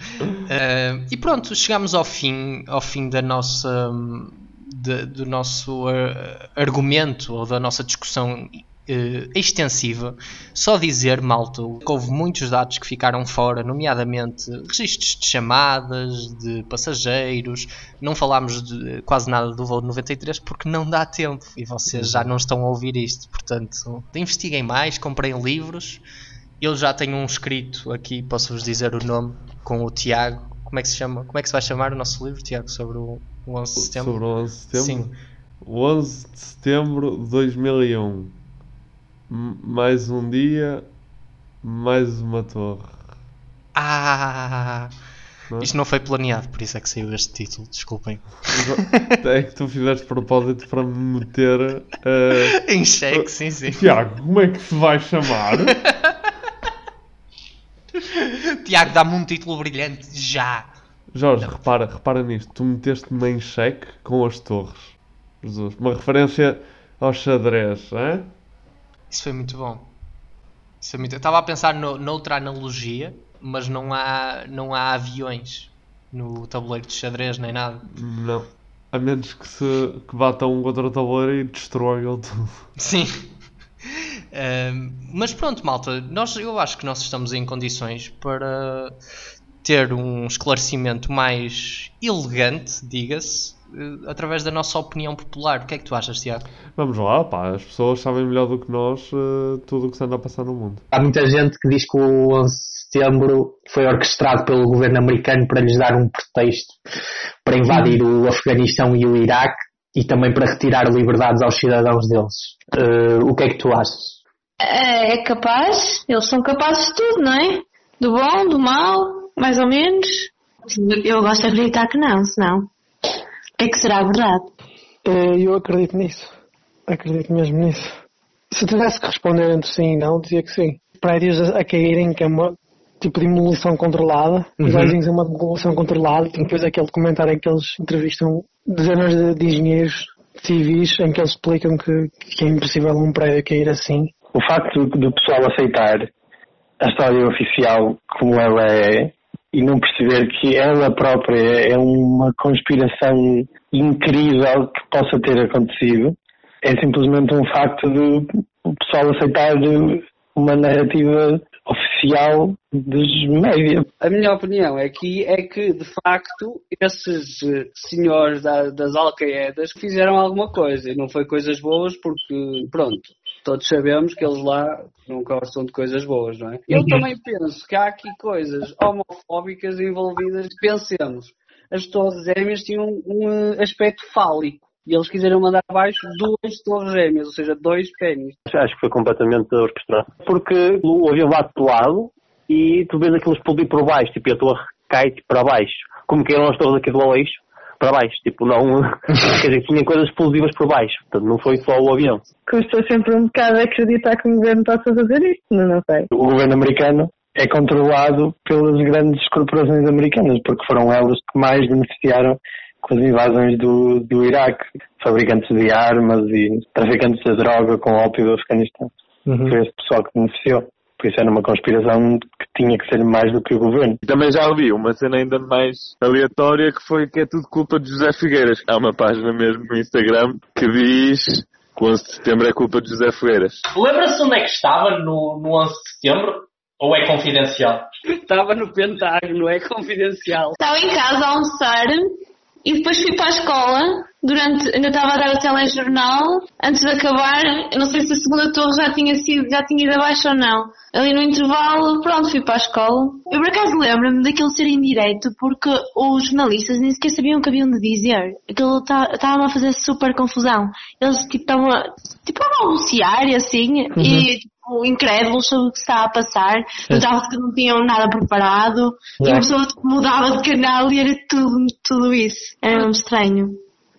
Eh, e pronto, chegamos ao fim, ao fim da nossa, hum, de- do nosso eh, argumento ou da nossa discussão eh, extensiva. Só dizer, malta, que houve muitos dados que ficaram fora, nomeadamente registros de chamadas, de passageiros. Não falámos de quase nada do voo de 93 porque não dá tempo e vocês já não estão a ouvir isto. Portanto, investiguem mais, comprem livros. Eu já tenho um escrito aqui, posso-vos dizer o nome, com o Tiago. Como é que se chama? Como é que se vai chamar o nosso livro, Tiago, sobre o, o 11 de setembro? Sobre o 11 de setembro? Sim. O 11 de setembro de 2001. Mais um dia, mais uma torre. Ah! Não é? Isto não foi planeado, por isso é que saiu este título, desculpem. É que tu fizeste propósito para me meter. eh, Em xeque, sim, sim. Tiago, como é que se vai chamar? (laughs) Tiago, dá-me um título brilhante já! Jorge, repara, repara nisto. Tu meteste-me em xeque com as torres. Jesus. Uma referência ao xadrez, é? Isso foi muito bom. Isso foi muito... Eu estava a pensar no, noutra analogia, mas não há, não há aviões no tabuleiro de xadrez nem nada. Não. A menos que se que bata um contra o tabuleiro e destrua tudo. Sim. (laughs) Mas pronto, malta, nós, eu acho que nós estamos em condições para ter um esclarecimento mais elegante, diga-se, através da nossa opinião popular. O que é que tu achas, Tiago? Vamos lá, pá. As pessoas sabem melhor do que nós eh, tudo o que se anda a passar no mundo. Há muita gente que diz que o 11 de setembro foi orquestrado pelo governo americano para lhes dar um pretexto para invadir o Afeganistão e o Iraque e também para retirar liberdades aos cidadãos deles. Eh, o que é que tu achas? É, é capaz, eles são capazes de tudo, não é? Do bom, do mau, mais ou menos. Eu gosto de acreditar que não, senão. É que será verdade? Eh, Eu acredito nisso. Acredito mesmo nisso. Se tivesse que responder entre sim e não, dizia que sim. Prédios a, a caírem, que é uma tipo de demolição controlada. Os Uhum. uhum. é uma demolição controlada. E depois aquele documentário em que eles entrevistam dezenas de, de engenheiros civis em que eles explicam que, que é impossível um prédio cair assim. O facto do pessoal aceitar a história oficial como ela é e não perceber que ela própria é uma conspiração incrível que possa ter acontecido é simplesmente um facto de o pessoal aceitar uma narrativa oficial dos médias. A minha opinião aqui é que, de facto, esses eh, senhores da- das Al-Qaedas fizeram alguma coisa e não foi coisas boas porque, pronto, todos sabemos que eles lá não gostam de coisas boas, não é? Eu também penso que há aqui coisas homofóbicas envolvidas. Pensemos, as torres gêmeas tinham um eh, aspecto fálico e eles quiseram mandar abaixo duas torres gêmeas, ou seja, dois pênis. Acho que foi completamente orquestrado. Porque o avião bate do lado e tu vês aquilo explodir por baixo, tipo, e a torre cai tipo, para baixo. Como que eram as torres aqui do Aleixo. Para baixo, tipo, não, (laughs) quer dizer, tinha coisas explosivas por baixo, portanto não foi só o avião. Custa sempre um bocado acreditar que o governo possa fazer isto, não sei. O governo americano é controlado pelas grandes corporações americanas, porque foram elas que mais beneficiaram com as invasões do, do Iraque, fabricantes de armas e traficantes de droga com ópio do Afeganistão. Uhum. Foi esse pessoal que beneficiou. Por isso era uma conspiração que tinha que ser mais do que o governo. Também já ouvi uma cena ainda mais aleatória que foi que é tudo culpa de José Figueiras. Há uma página mesmo no Instagram que diz que o 11 de setembro é culpa de José Figueiras. Lembra-se onde é que estava no, no 11 de setembro? Ou é confidencial? Estava no Pentágono, é confidencial. Estava em casa a almoçar e depois fui para a escola. Durante, ainda estava a dar o telejornal. Antes de acabar, não sei se a segunda torre já tinha sido, já tinha ido abaixo ou não. Ali no intervalo, pronto, fui para a escola. Eu por acaso lembro-me daquilo ser em direito porque os jornalistas nem sequer sabiam o que haviam de dizer. Aquilo estava a fazer super confusão. Eles tipo estavam a, tipo, a anunciar e assim, Uhum. e tipo, incrédulos sobre o que se estava a passar. Notava-se que não tinham nada preparado. E Yeah. uma pessoa tipo, mudava de canal e era tudo, tudo isso. Era mesmo estranho.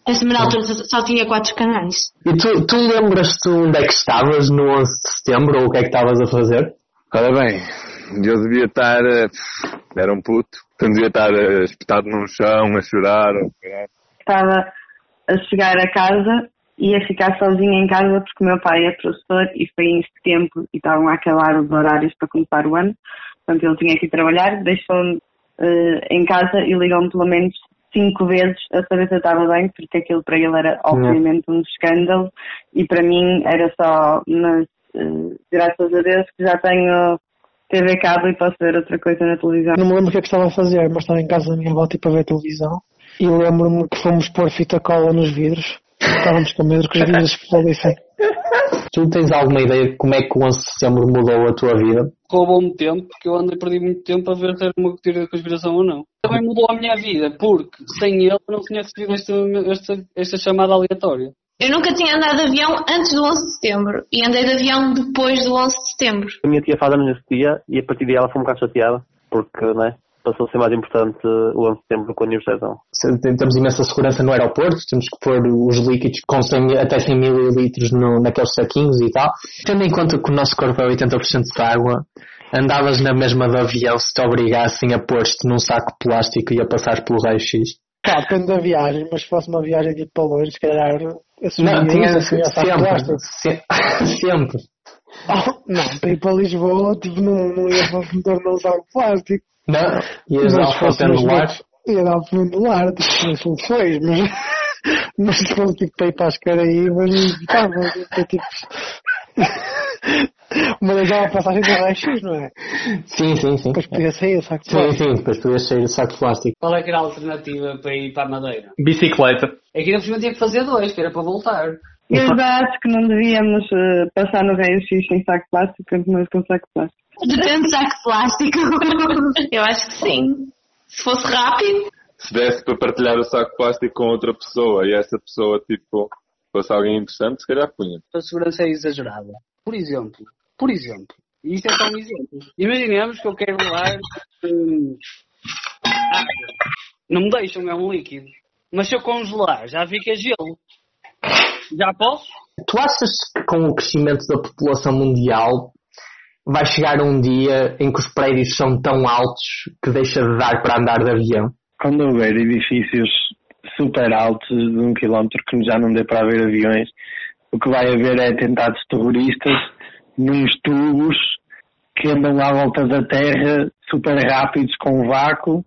Essa na altura só- tinha quatro canais. E tu, tu lembras-te onde é que estavas no 11 de setembro ou o que é que estavas a fazer? Ora bem, eu devia estar. eh, Era um puto. Então devia estar eh, espetado num chão, a chorar. ou. Estava a chegar a casa e a ficar sozinha em casa porque o meu pai é professor e foi em setembro e estavam a acabar os horários para começar o ano. Portanto, ele tinha que ir trabalhar, deixou-me eh, em casa e ligou-me pelo menos cinco vezes a saber se eu estava bem, porque aquilo para ele era obviamente um escândalo e para mim era só, mas eh, graças a Deus que já tenho TV cabo e posso ver outra coisa na televisão. Não me lembro o que é que estava a fazer, mas estava em casa da minha avó tipo a ver televisão. E lembro-me que fomos pôr fita cola nos vidros. Estávamos com medo que os vidros explodissem. Tu tens alguma ideia de como é que o 11 de setembro mudou a tua vida? Roubou-me tempo, porque eu andei perdi muito tempo a ver se era uma teoria da conspiração ou não. Também mudou a minha vida, porque sem ele eu não tinha recebido esta, esta, esta chamada aleatória. Eu nunca tinha andado de avião antes do 11 de setembro e andei de avião depois do 11 de setembro. A minha tia faz anos nesse dia e a partir daí ela foi um bocado chateada, porque, né, passou a ser mais importante o 11 de setembro com a Universidade. Temos imensa segurança no aeroporto, temos que pôr os líquidos com 100 mil- até 100 mililitros no, naqueles saquinhos e tal. Tendo em conta que o nosso corpo é 80% de água, andavas na mesma do avião se te obrigassem a pôr-te num saco de plástico e a passar pelo raio-x. Pá, depende da viagem, mas se fosse uma viagem tipo para longe, se calhar Não, tinha de sempre, se- (laughs) sempre. Oh, não, para ir para Lisboa, tipo, não, não ia meter num saco de plástico. Não, ias Mas ao fosse mesmo- Lar. Ia dar fundo do lar, tipo, nas soluções, mas, mas se fosse tipo (laughs) para as Caraíbas, estava, tipo, uma das uma passagem do raio-x, não é? Sim, sim, sim. Depois podia sair o saco de Sim, plástico. sim, depois podias sair o saco de plástico. Qual é que era a alternativa para ir para a Madeira? Bicicleta. É que cima tinha que fazer dois, que era para voltar. Eu já acho que não devíamos eh, passar no raio-x sem saco de plástico, mas com saco de plástico. Depende de saco de plástico. (laughs) Eu acho que sim. Se fosse rápido. Se desse para partilhar o saco de plástico com outra pessoa e essa pessoa, tipo, fosse alguém interessante, se calhar punha. A segurança é exagerada. Por exemplo, por exemplo, e isto é só um exemplo. Imaginemos que eu quero levar hum. Não me deixam, é um líquido. Mas se eu congelar, já fica gelo. Já posso? Tu achas que com o crescimento da população mundial vai chegar um dia em que os prédios são tão altos que deixa de dar para andar de avião? Quando houver edifícios super altos de um quilómetro que já não dê para haver aviões, o que vai haver é atentados terroristas nos tubos que andam à volta da Terra super rápidos com vácuo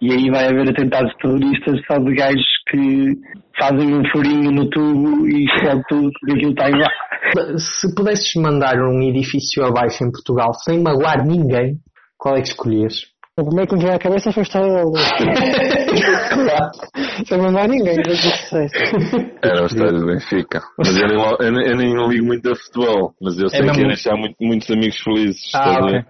e aí vai haver atentados terroristas só de gajos que fazem um furinho no tubo e explode tudo porque aquilo está em vácuo. Se pudesses mandar um edifício abaixo em Portugal sem magoar ninguém, qual é que escolhias? O primeiro que me veio à cabeça foi a história da luz. Sem mandar ninguém, mas isso. Era o estádio do Benfica. Mas eu nem, eu nem, eu nem ligo muito a futebol, mas eu sei mesmo? que ia deixar muito- muitos amigos felizes. Ah, estás a ok. ver?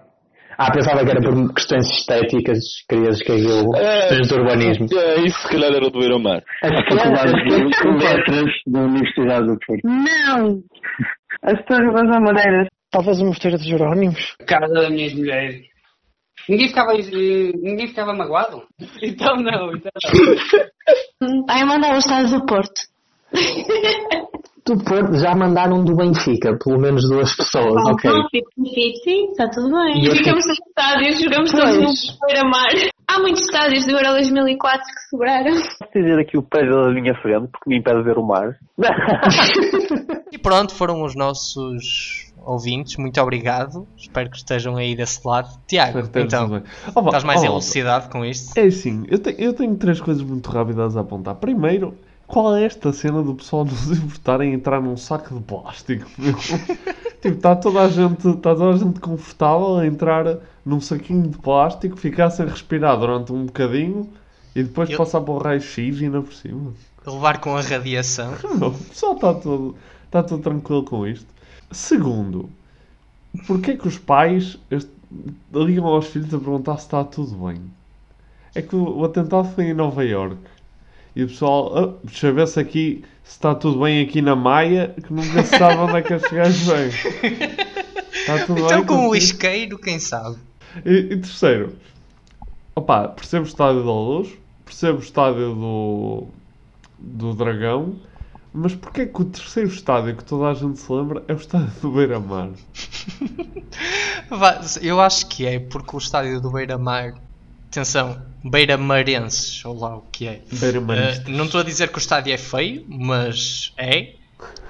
Ah, pensava que era por questões estéticas, querias que aquilo, questões de urbanismo. É, isso se calhar era do Beira-Mar. Faculdade de Letras da Universidade do Porto. Não! (laughs) As torres das Amoreiras. Talvez o mosteiro de Jerónimos. Casa da minha mulher. Ninguém ficava, eh, ninguém ficava magoado? (laughs) Então não, então não. Ai, mandar o estádio do Porto. (laughs) Do Porto já mandaram do Benfica, pelo menos duas pessoas, ok. Não, tipo, sim, está tudo bem. E Ficamos nos estádios, jogamos Pois. todos no beira-mar. Há muitos estádios do Euro 2004 que sobraram. Posso dizer aqui o prédio da minha frente, porque me impede de ver o mar. (laughs) E pronto, foram os nossos ouvintes. Muito obrigado. Espero que estejam aí desse lado. Tiago, então. Oh, estás mais oh, elucidado com isto? É assim, eu, te- eu tenho três coisas muito rápidas a apontar. Primeiro, qual é esta cena do pessoal nos importar (laughs) em entrar num saco de plástico? (laughs) tipo, está toda a gente, está toda a gente confortável a entrar num saquinho de plástico, ficar sem respirar durante um bocadinho e depois Eu- passar para o raio-x e ainda por cima. Levar com a radiação. (laughs) Não, o pessoal está todo, está todo tranquilo com isto. Segundo, porquê que os pais ligam aos filhos a perguntar se está tudo bem? É que o, o atentado foi em Nova York e o pessoal, ah, deixa eu ver se aqui se está tudo bem aqui na Maia, que nunca se sabe onde é que estes gajos vêm. Está tudo Então bem com o isqueiro, quem sabe? E, e terceiro, opá, percebo o estádio da Luz, percebo o estádio do, do Dragão, mas porquê é que o terceiro estádio que toda a gente se lembra é o estádio do Beira-Mar? (laughs) Eu acho que é porque o estádio do Beira-Mar. Atenção, Beira-Marenses, ou lá o que é. Eh, não estou a dizer que o estádio é feio, mas é.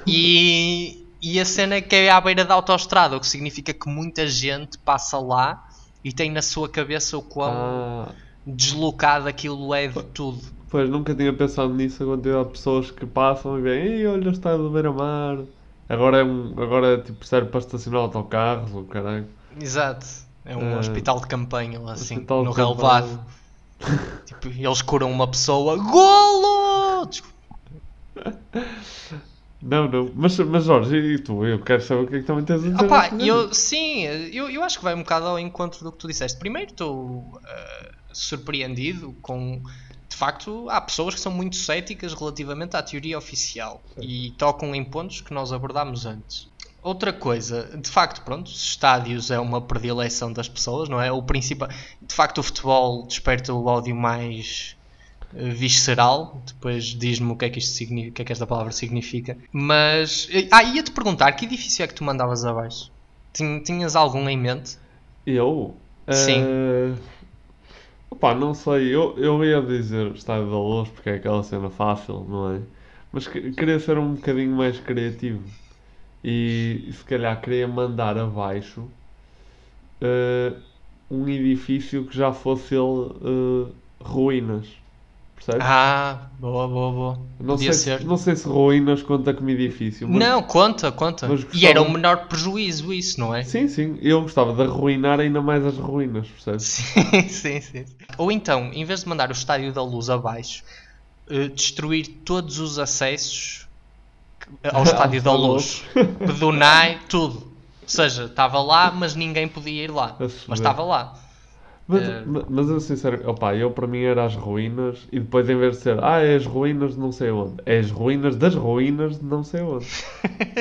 E, e a cena é que é à beira da autoestrada, o que significa que muita gente passa lá e tem na sua cabeça o quão Ah, deslocado aquilo é de tudo. pois nunca tinha pensado nisso, a quantidade de pessoas que passam e veem, ei, olha o estádio do Beira-Mar. Agora é, um, agora é tipo serve para estacionar autocarros, ou caralho. Exato. É um Eh, hospital de campanha lá assim, hospital no campanha. Tipo, eles curam uma pessoa. Golo! Não, não. Mas, mas Jorge, e tu? Eu quero saber o que é que também tens a dizer. Opa, eu, sim, eu, eu acho que vai um bocado ao encontro do que tu disseste. Primeiro estou eh, surpreendido com. De facto, há pessoas que são muito céticas relativamente à teoria oficial e tocam em pontos que nós abordámos antes. Outra coisa, de facto, pronto, os estádios é uma predileção das pessoas, não é? O principal, de facto, o futebol desperta o ódio mais eh, visceral. Depois diz-me o que é que isto significa, o que é que esta palavra significa. Mas, eh, ah, ia-te perguntar, que edifício é que tu mandavas abaixo? Tin- Tinhas algum em mente? Eu? Sim. Opá, não sei. Eu, eu ia dizer Estádio da Luz porque é aquela cena fácil, não é? Mas que- queria ser um bocadinho mais criativo. E se calhar queria mandar abaixo eh, um edifício que já fosse ele eh, ruínas. Percebes? Ah, boa, boa, boa. não, Podia sei ser. Se, não sei se ruínas conta como edifício. mas- Não, conta, conta. mas E era o gostava- menor prejuízo isso, não é? Sim, sim. Eu gostava de arruinar ainda mais as ruínas, percebes? (laughs) sim, sim, sim. Ou então, em vez de mandar o Estádio da Luz abaixo, eh, destruir todos os acessos ao Estádio da Luz. Pedonai, tudo. Ou seja, estava lá, mas ninguém podia ir lá. Mas estava lá. Mas, ma- mas eu sincero, opá, eu para mim era as ruínas e depois em vez de ser, ah, é as ruínas de não sei onde, é as ruínas das ruínas de não sei onde.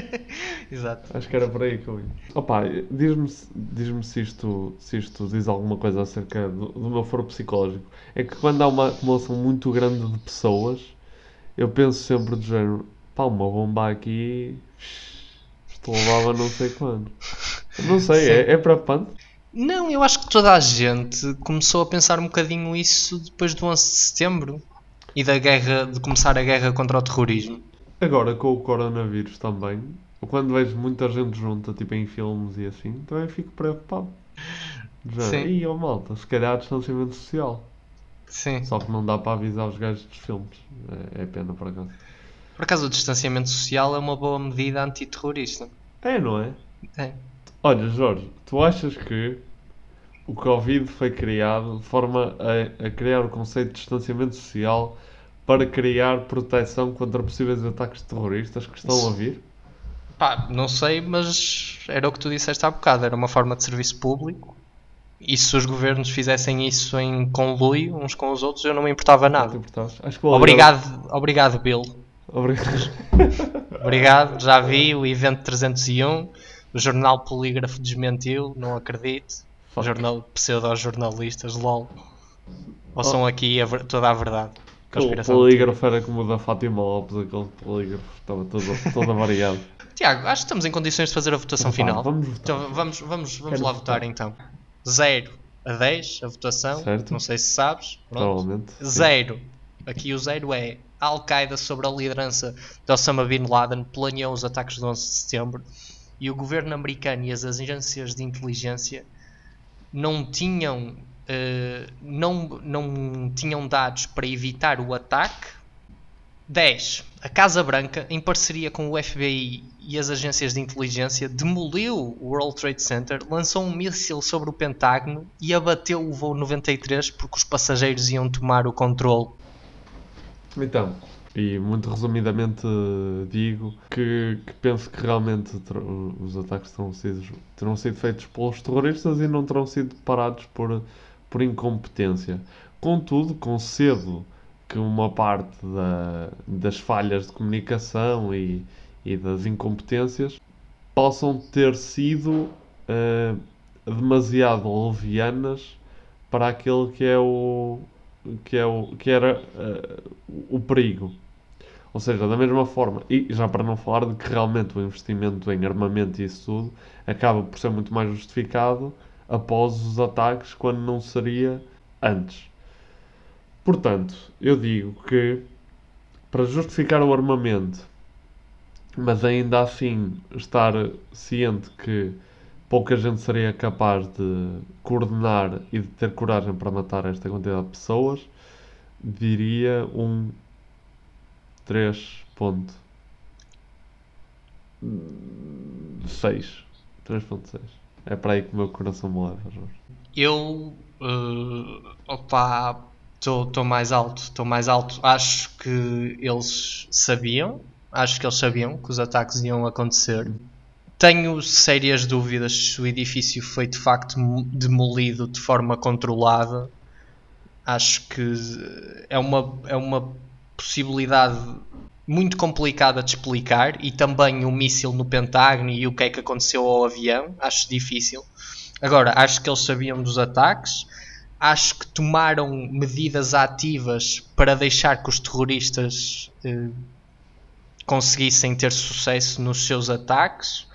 (laughs) Exato. Acho que era por aí que eu ia. Opá, diz-me se- diz-me se isto, se isto diz alguma coisa acerca do, do meu foro psicológico. É que quando há uma acumulação muito grande de pessoas, eu penso sempre do género, pá, uma bomba aqui, isto levava não sei quando. Não sei, é, é preocupante. Não, eu acho que toda a gente começou a pensar um bocadinho isso depois do 11 de setembro e da guerra, de começar a guerra contra o terrorismo. Agora com o coronavírus também, quando vejo muita gente junta, tipo em filmes e assim, também fico preocupado. Já, Sim. Ih, ó malta, se calhar distanciamento social. Sim. Só que não dá para avisar os gajos dos filmes. É, é pena por acaso. Por acaso, o distanciamento social é uma boa medida antiterrorista. É, não é? É. Olha, Jorge, tu achas que o Covid foi criado de forma a, a criar o conceito de distanciamento social para criar proteção contra possíveis ataques terroristas que estão a vir? Pá, não sei, mas era o que tu disseste há bocado. Era uma forma de serviço público. E se os governos fizessem isso em conluio uns com os outros, eu não me importava nada. Acho que Obrigado, obrigado, Bill. Obrigado. Obrigado, já vi o evento 301. O jornal Polígrafo desmentiu, não acredito. Jornal, pseudo-jornalistas, lol. Ou são Oh. aqui a toda a verdade? Conspiração. polígrafo era como o da Fátima Lopes, aquele polígrafo estava todo, todo variado. (laughs) Tiago, acho que estamos em condições de fazer a votação Vamos final. vamos votar. Então vamos, vamos, vamos Quero lá votar. votar então. 0 a 10 a votação. Certo. Não sei se sabes. Pronto. Provavelmente, sim. 0. Aqui o 0 é a Al-Qaeda sobre a liderança de Osama Bin Laden planeou os ataques de 11 de setembro e o governo americano e as agências de inteligência não tinham eh, não, não tinham dados para evitar o ataque 10. A Casa Branca, em parceria com o FBI e as agências de inteligência, demoliu o World Trade Center, lançou um míssil sobre o Pentágono e abateu o voo 93 porque os passageiros iam tomar o controle. Então, e muito resumidamente eh, digo que, que penso que realmente os ataques terão sido, terão sido feitos pelos terroristas e não terão sido parados por, por incompetência. Contudo, concedo que uma parte da- das falhas de comunicação e, e das incompetências possam ter sido eh, demasiado levianas para aquele que é o que é o que era eh, o perigo. Ou seja, da mesma forma, e já para não falar de que realmente o investimento em armamento e isso tudo acaba por ser muito mais justificado após os ataques quando não seria antes. Portanto, eu digo que para justificar o armamento, mas ainda assim estar ciente que pouca gente seria capaz de coordenar e de ter coragem para matar esta quantidade de pessoas, diria um 3.6. 3.6. É para aí que o meu coração me leva, Jorge. Eu, eh, opa, estou mais alto, estou mais alto. Acho que eles sabiam, acho que eles sabiam que os ataques iam acontecer. Tenho sérias dúvidas se o edifício foi de facto mo- demolido de forma controlada. Acho que é uma, é uma possibilidade muito complicada de explicar e também o míssil no Pentágono e o que é que aconteceu ao avião, acho difícil. Agora, acho que eles sabiam dos ataques, acho que tomaram medidas ativas para deixar que os terroristas eh, conseguissem ter sucesso nos seus ataques.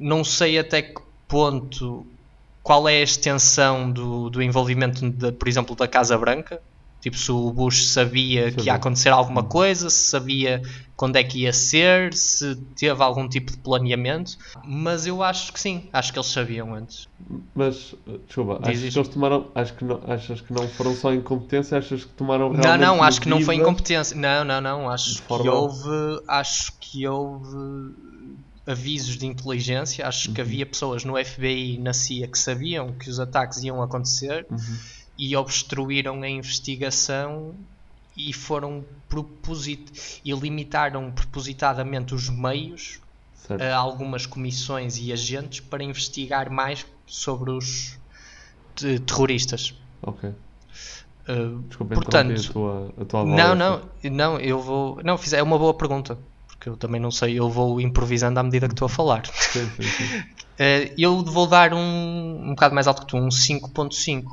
Não sei até que ponto qual é a extensão do, do envolvimento, de, por exemplo, da Casa Branca. Tipo, se o Bush sabia que ia acontecer alguma coisa, se sabia quando é que ia ser, se teve algum tipo de planeamento. Mas eu acho que sim, acho que eles sabiam antes. Mas, desculpa, Diz achas que eles tomaram. Acho que não, achas que não foram só incompetência? Achas que tomaram Não, realmente não, acho que não foi incompetência. Não, não, não. Acho que houve. Acho que houve avisos de inteligência. Acho Uhum. que havia pessoas no FBI e na CIA que sabiam que os ataques iam acontecer Uhum. e obstruíram a investigação e foram proposit e limitaram propositadamente os meios Certo. a algumas comissões e agentes para investigar mais sobre os te- terroristas. Ok. Uh, Desculpa portanto, a tua, a tua não, não, não, eu vou. Não, fiz, é uma boa pergunta. Porque eu também não sei, eu vou improvisando à medida que estou a falar. Sim, sim, sim. (laughs) Eh, eu vou dar um, um bocado mais alto que tu, um 5.5.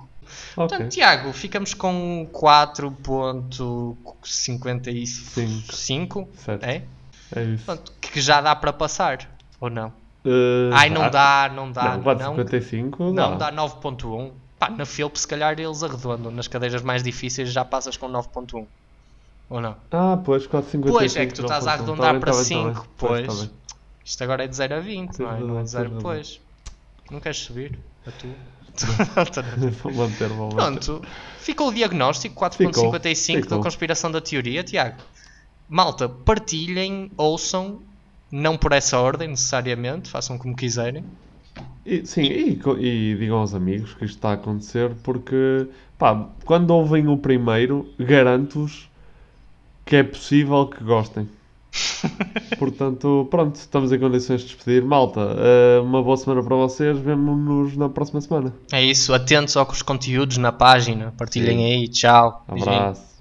Portanto, Tiago, ficamos com 4.55. Certo. É? É isso. Portanto, que já dá para passar, ou não? Eh, Ai, não dá, não dá. Não, 4.55 não, dá. dá 9.1. Pá, na Philp, se calhar eles arredondam. Nas cadeiras mais difíceis já passas com 9.1. Ou não? Ah, pois, 4.55. Pois, é que tu estás a arredondar para tá bem, tá 5. bem. Pois. Isto agora é de 0 a 20, Tens não é? Não é de 0 tens razão. depois. Não queres subir? A tu? (laughs) Manter, vou. (laughs) Pronto. Ficou o diagnóstico Ficou, 4.55 da conspiração da teoria, Tiago. Malta, partilhem, ouçam, não por essa ordem necessariamente, façam como quiserem. E, sim, e, e digam aos amigos que isto está a acontecer porque, pá, quando ouvem o primeiro, garanto-vos que é possível que gostem. (laughs) Portanto, pronto, estamos em condições de despedir. Malta, eh, uma boa semana para vocês. Vemo-nos na próxima semana. É isso, atentos aos conteúdos na página, partilhem Sim. aí, tchau. Beijinho. Abraço.